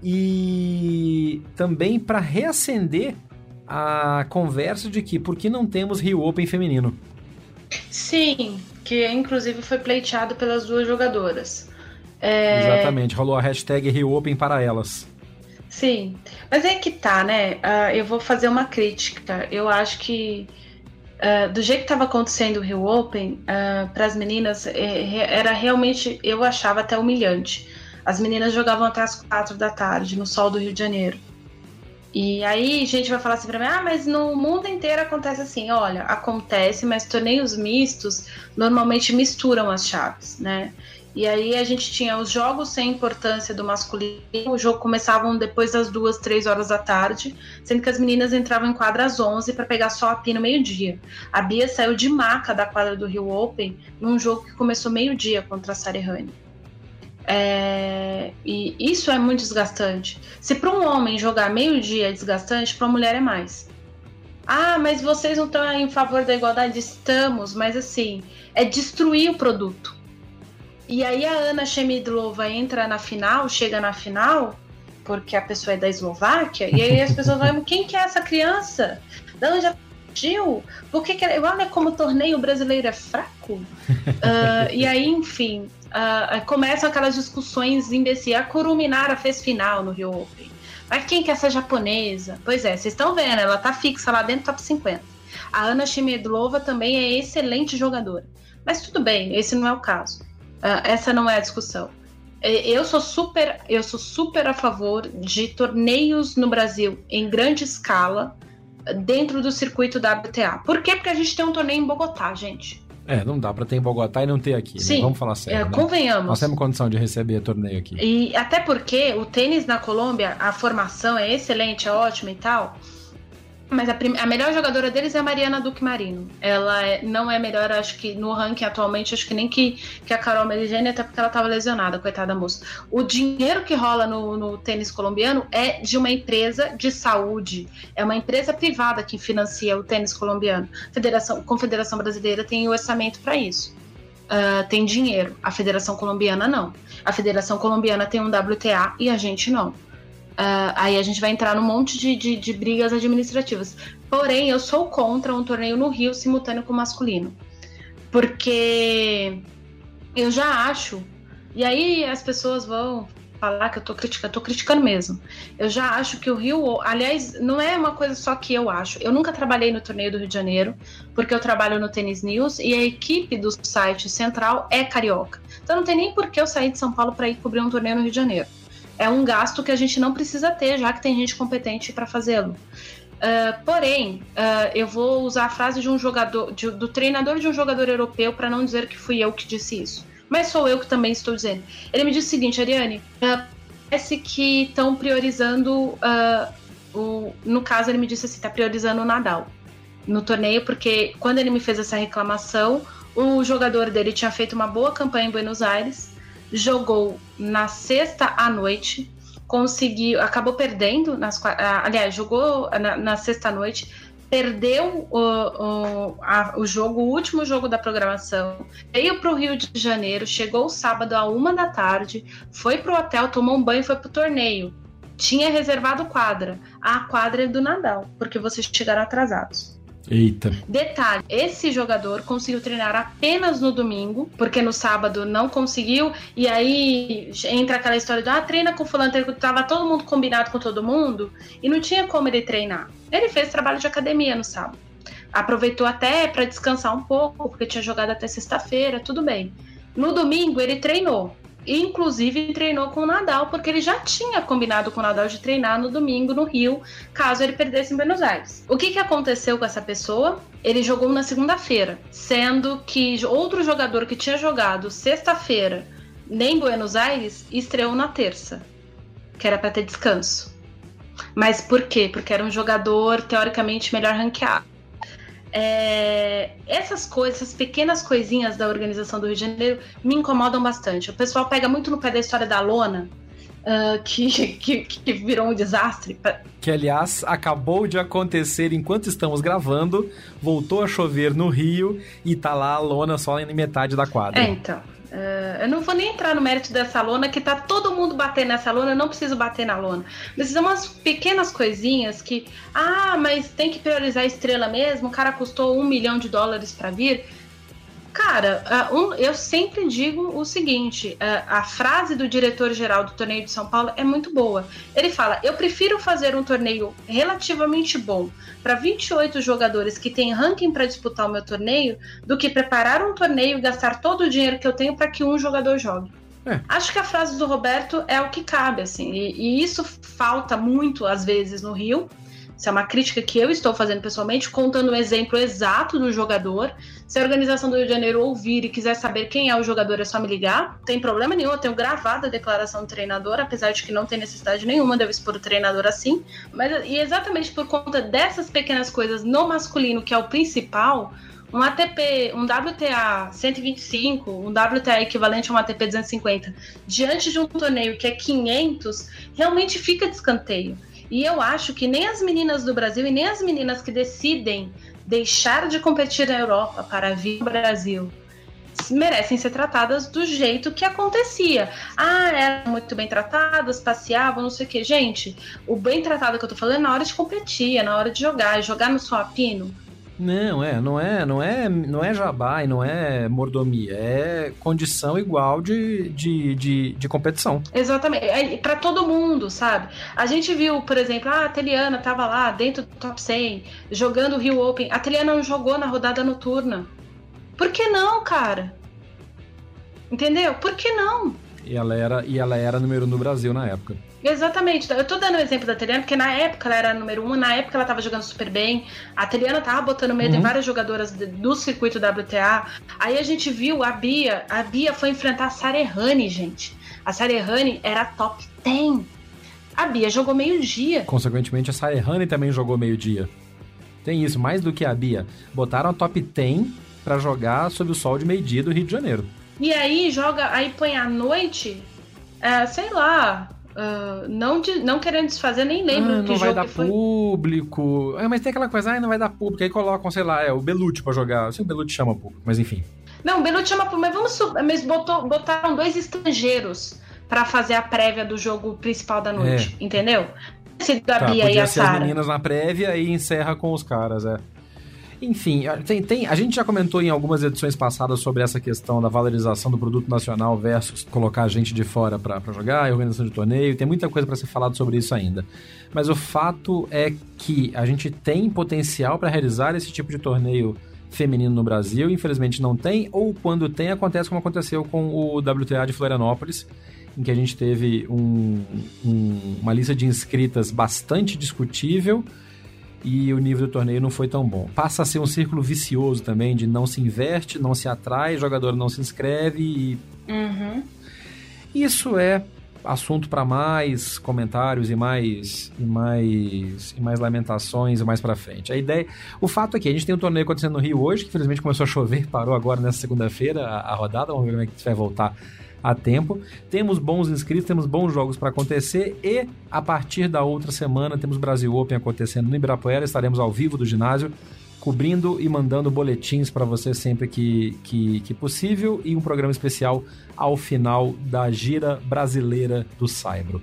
e também para reacender a conversa de que por que não temos Rio Open feminino? Sim, que inclusive foi pleiteado pelas duas jogadoras. É... Exatamente, rolou a hashtag Rio Open para elas. Sim, mas é que tá, né? Uh, eu vou fazer uma crítica. Eu acho que uh, do jeito que estava acontecendo o Rio Open, uh, ah, para as meninas, é, era realmente, eu achava até humilhante. As meninas jogavam até as quatro da tarde no sol do Rio de Janeiro. E aí gente vai falar assim pra mim, ah, mas no mundo inteiro acontece assim. Olha, acontece, mas torneios mistos normalmente misturam as chaves, né? E aí a gente tinha os jogos sem importância do masculino, o jogo começavam depois das duas, três horas da tarde, sendo que as meninas entravam em quadra às 11 para pegar só a pino meio-dia. A Bia saiu de maca da quadra do Rio Open num jogo que começou meio-dia contra a Sarehane. É, e isso é muito desgastante. Se para um homem jogar meio dia é desgastante, para uma mulher é mais. Ah, mas vocês não estão em favor da igualdade? Estamos, mas assim, é destruir o produto. E aí a Ana Shemidlova entra na final, chega na final, porque a pessoa é da Eslováquia, e aí as pessoas vão, quem que é essa criança? Da onde ela surgiu? Por que, que olha como o torneio brasileiro é fraco? uh, e aí, enfim, uh, começam aquelas discussões imbecis. A Kuruminara fez final no Rio Open. Mas quem que é essa japonesa? Pois é, vocês estão vendo, ela tá fixa lá dentro do top 50. A Ana Shimedlova também é excelente jogadora. Mas tudo bem, esse não é o caso. Uh, essa não é a discussão. Eu sou super, eu sou super a favor de torneios no Brasil em grande escala dentro do circuito da WTA. Por quê? Porque a gente tem um torneio em Bogotá, gente. É, não dá para ter em Bogotá e não ter aqui. Né? Sim, né? Vamos falar sério. É, né? Convenhamos. Nós temos condição de receber torneio aqui. E até porque o tênis na Colômbia, a formação é excelente, é ótima e tal. Mas a, a, melhor jogadora deles é a Mariana Duque Marino. Ela é... não é melhor, acho que no ranking atualmente, acho que nem que, que a Carol Meligeni, até porque ela estava lesionada, coitada moça. O dinheiro que rola no, no, tênis colombiano é de uma empresa de saúde. É uma empresa privada que financia o tênis colombiano. Federação, Confederação Brasileira tem o orçamento para isso. Uh, tem dinheiro. A Federação Colombiana não. A Federação Colombiana tem um WTA e a gente não. Uh, aí a gente vai entrar num monte de, de, de, brigas administrativas. Porém, eu sou contra um torneio no Rio simultâneo com o masculino. Porque eu já acho. E aí as pessoas vão falar que eu tô criticando, eu tô criticando mesmo. Eu já acho que o Rio, aliás, não é uma coisa só que eu acho. Eu nunca trabalhei no torneio do Rio de Janeiro, porque eu trabalho no Tênis News e a equipe do site central é carioca. Então não tem nem por que eu sair de São Paulo para ir cobrir um torneio no Rio de Janeiro é um gasto que a gente não precisa ter, já que tem gente competente para fazê-lo. Uh, porém, uh, eu vou usar a frase de um jogador, de, do treinador de um jogador europeu, para não dizer que fui eu que disse isso. Mas sou eu que também estou dizendo. Ele me disse o seguinte, Ariane, uh, parece que estão priorizando. o, no caso, ele me disse assim: está priorizando o Nadal no torneio, porque quando ele me fez essa reclamação, o jogador dele tinha feito uma boa campanha em Buenos Aires jogou na sexta à noite, conseguiu, acabou perdendo, nas, aliás, jogou na, na sexta à noite, perdeu o, o, a, o jogo, o último jogo da programação, veio para o Rio de Janeiro, chegou sábado a uma da tarde, foi para o hotel, tomou um banho e foi para o torneio. Tinha reservado quadra. A quadra é do Nadal, porque vocês chegaram atrasados. Eita. Detalhe: esse jogador conseguiu treinar apenas no domingo, porque no sábado não conseguiu, e aí entra aquela história de ah, treina com fulano, tava todo mundo combinado com todo mundo, e não tinha como ele treinar. Ele fez trabalho de academia no sábado. Aproveitou até para descansar um pouco, porque tinha jogado até sexta-feira, tudo bem. No domingo ele treinou, inclusive treinou com o Nadal, porque ele já tinha combinado com o Nadal de treinar no domingo no Rio, caso ele perdesse em Buenos Aires. O que, que aconteceu com essa pessoa? Ele jogou na segunda-feira, sendo que outro jogador que tinha jogado sexta-feira nem Buenos Aires estreou na terça, que era para ter descanso. Mas por quê? Porque era um jogador teoricamente melhor ranqueado. É, essas coisas, essas pequenas coisinhas da organização do Rio de Janeiro me incomodam bastante. O pessoal pega muito no pé da história da lona, uh, que, que, que, virou um desastre. Que, aliás, acabou de acontecer enquanto estamos gravando, voltou a chover no Rio e tá lá a lona só em metade da quadra. É, então. Uh, eu não vou nem entrar no mérito dessa lona, que tá todo mundo batendo nessa lona, eu não preciso bater na lona. Mas são umas pequenas coisinhas que, ah, mas tem que priorizar a estrela mesmo, o cara custou um milhão de dólares para vir. Cara, uh, um, eu sempre digo o seguinte: uh, a frase do diretor-geral do torneio de São Paulo é muito boa. Ele fala: eu prefiro fazer um torneio relativamente bom para 28 jogadores que têm ranking para disputar o meu torneio do que preparar um torneio e gastar todo o dinheiro que eu tenho para que um jogador jogue. É. Acho que a frase do Roberto é o que cabe, assim, e, e isso falta muito às vezes no Rio. Isso é uma crítica que eu estou fazendo pessoalmente, contando o um exemplo exato do jogador. Se a organização do Rio de Janeiro ouvir e quiser saber quem é o jogador, é só me ligar. Não tem problema nenhum, eu tenho gravado a declaração do treinador, apesar de que não tem necessidade nenhuma de eu expor o treinador assim. Mas e exatamente por conta dessas pequenas coisas no masculino, que é o principal, um ATP, um WTA 125, um WTA equivalente a um ATP 250, diante de um torneio que é 500, realmente fica de escanteio. E eu acho que nem as meninas do Brasil e nem as meninas que decidem deixar de competir na Europa para vir ao Brasil merecem ser tratadas do jeito que acontecia. Ah, eram muito bem tratadas, passeavam, não sei o que. Gente, o bem tratado que eu tô falando é na hora de competir, é na hora de jogar, é jogar no suapino não, é, não é, não é, não é jabá e não é mordomia, é condição igual de, de, de, de competição. Exatamente, é, para todo mundo, sabe? A gente viu, por exemplo, ah, a Teliana tava lá dentro do top 100, jogando o Rio Open, a Teliana não jogou na rodada noturna. Por que não, cara? Entendeu? Por que não? E ela era, e ela era número um no Brasil na época. Exatamente. Eu tô dando o exemplo da Teliana, porque na época ela era número um, na época ela tava jogando super bem. A Teliana tava botando medo uhum. em várias jogadoras do circuito WTA. Aí a gente viu a Bia. A Bia foi enfrentar a Sarehane, gente. A Sarehane era top 10. A Bia jogou meio-dia. Consequentemente, a Sarehane também jogou meio-dia. Tem isso, mais do que a Bia. Botaram a top 10 para jogar sob o sol de meio-dia do Rio de Janeiro. E aí joga, aí põe à noite, é, sei lá, Uh, não, de, não querendo desfazer, nem lembro ah, que não vai dar público. É, mas tem aquela coisa, ah, não vai dar público. Aí colocam, sei lá, é o Belucci pra jogar. Se o Belucci chama público, mas enfim. Não, o Belucci chama público, mas vamos mas botou, botaram dois estrangeiros para fazer a prévia do jogo principal da noite, é. entendeu? Se da tá, Bia e a ser as meninas na prévia e encerra com os caras, é. Enfim, tem, tem, a gente já comentou em algumas edições passadas sobre essa questão da valorização do produto nacional versus colocar gente de fora para jogar, organização de torneio. Tem muita coisa para ser falado sobre isso ainda. Mas o fato é que a gente tem potencial para realizar esse tipo de torneio feminino no Brasil. Infelizmente não tem, ou quando tem, acontece como aconteceu com o WTA de Florianópolis, em que a gente teve um, um, uma lista de inscritas bastante discutível e o nível do torneio não foi tão bom. Passa a ser um círculo vicioso também, de não se investe, não se atrai, jogador não se inscreve e. Uhum. Isso é assunto para mais comentários e mais e mais e mais lamentações e mais para frente. A ideia, o fato é que a gente tem um torneio acontecendo no Rio hoje, que infelizmente começou a chover, parou agora nessa segunda-feira a, a, rodada, vamos ver como é que vai voltar a tempo. Temos bons inscritos, temos bons jogos para acontecer e a partir da outra semana temos Brasil Open acontecendo no Ibirapuera, estaremos ao vivo do ginásio cobrindo e mandando boletins para você sempre que, que, que, possível e um programa especial ao final da gira brasileira do Saibro.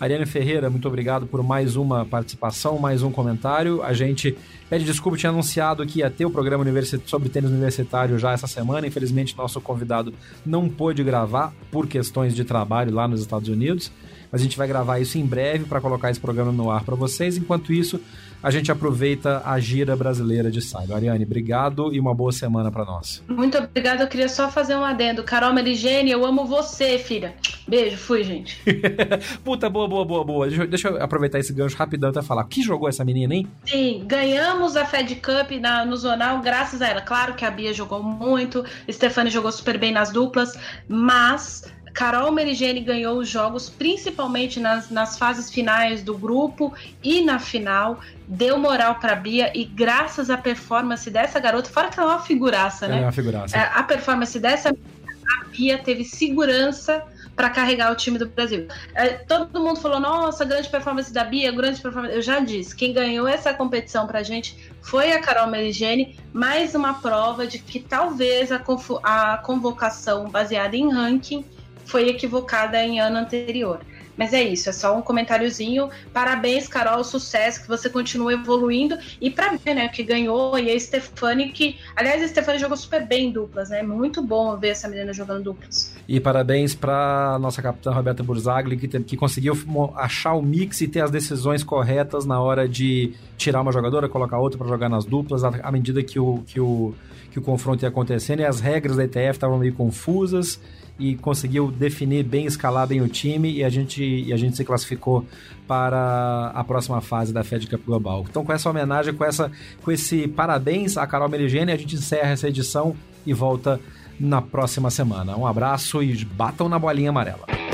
Ariane Ferreira, muito obrigado por mais uma participação, mais um comentário. A gente pede desculpa, tinha anunciado que ia ter o programa sobre tênis universitário já essa semana. Infelizmente, nosso convidado não pôde gravar por questões de trabalho lá nos Estados Unidos. Mas a gente vai gravar isso em breve para colocar esse programa no ar para vocês. Enquanto isso, a gente aproveita a gira brasileira de Cyber. Ariane, obrigado e uma boa semana para nós. Muito obrigada. Eu queria só fazer um adendo. Carol Meligene, eu amo você, filha. Beijo, fui, gente. Puta, boa, boa, boa, boa. Deixa, deixa, eu aproveitar esse gancho rapidão até falar. Que jogou essa menina, hein? Sim, ganhamos a Fed Cup na, no Zonal graças a ela. Claro que a Bia jogou muito, Stefani jogou super bem nas duplas, mas Carol Merigene ganhou os jogos, principalmente nas, nas fases finais do grupo e na final. Deu moral para Bia e graças à performance dessa garota, fora que ela é uma figuraça, né? É uma figuraça. É, a performance dessa a Bia teve segurança para carregar o time do Brasil. É, todo mundo falou: nossa, grande performance da Bia, grande performance. Eu já disse, quem ganhou essa competição para a gente foi a Carol Merigene, mais uma prova de que talvez a, a convocação baseada em ranking foi equivocada em ano anterior. Mas é isso, é só um comentáriozinho. Parabéns, Carol, sucesso, que você continue evoluindo. E para ver, né, que ganhou, e a Stefani, que, aliás, a Stefani jogou super bem em duplas, né? Muito bom ver essa menina jogando duplas. E parabéns para nossa capitã Roberta Burzagli, que, que conseguiu achar o mix e ter as decisões corretas na hora de tirar uma jogadora, colocar outra para jogar nas duplas, à medida que o, que o, que o confronto ia acontecendo. E as regras da ETF estavam meio confusas e conseguiu definir bem, escalar bem o time e a gente, e a gente se classificou para a próxima fase da Fed Cup Global. Então, com essa homenagem, com, essa, com esse parabéns a Carol Meligeni, a gente encerra essa edição e volta na próxima semana. Um abraço e batam na bolinha amarela.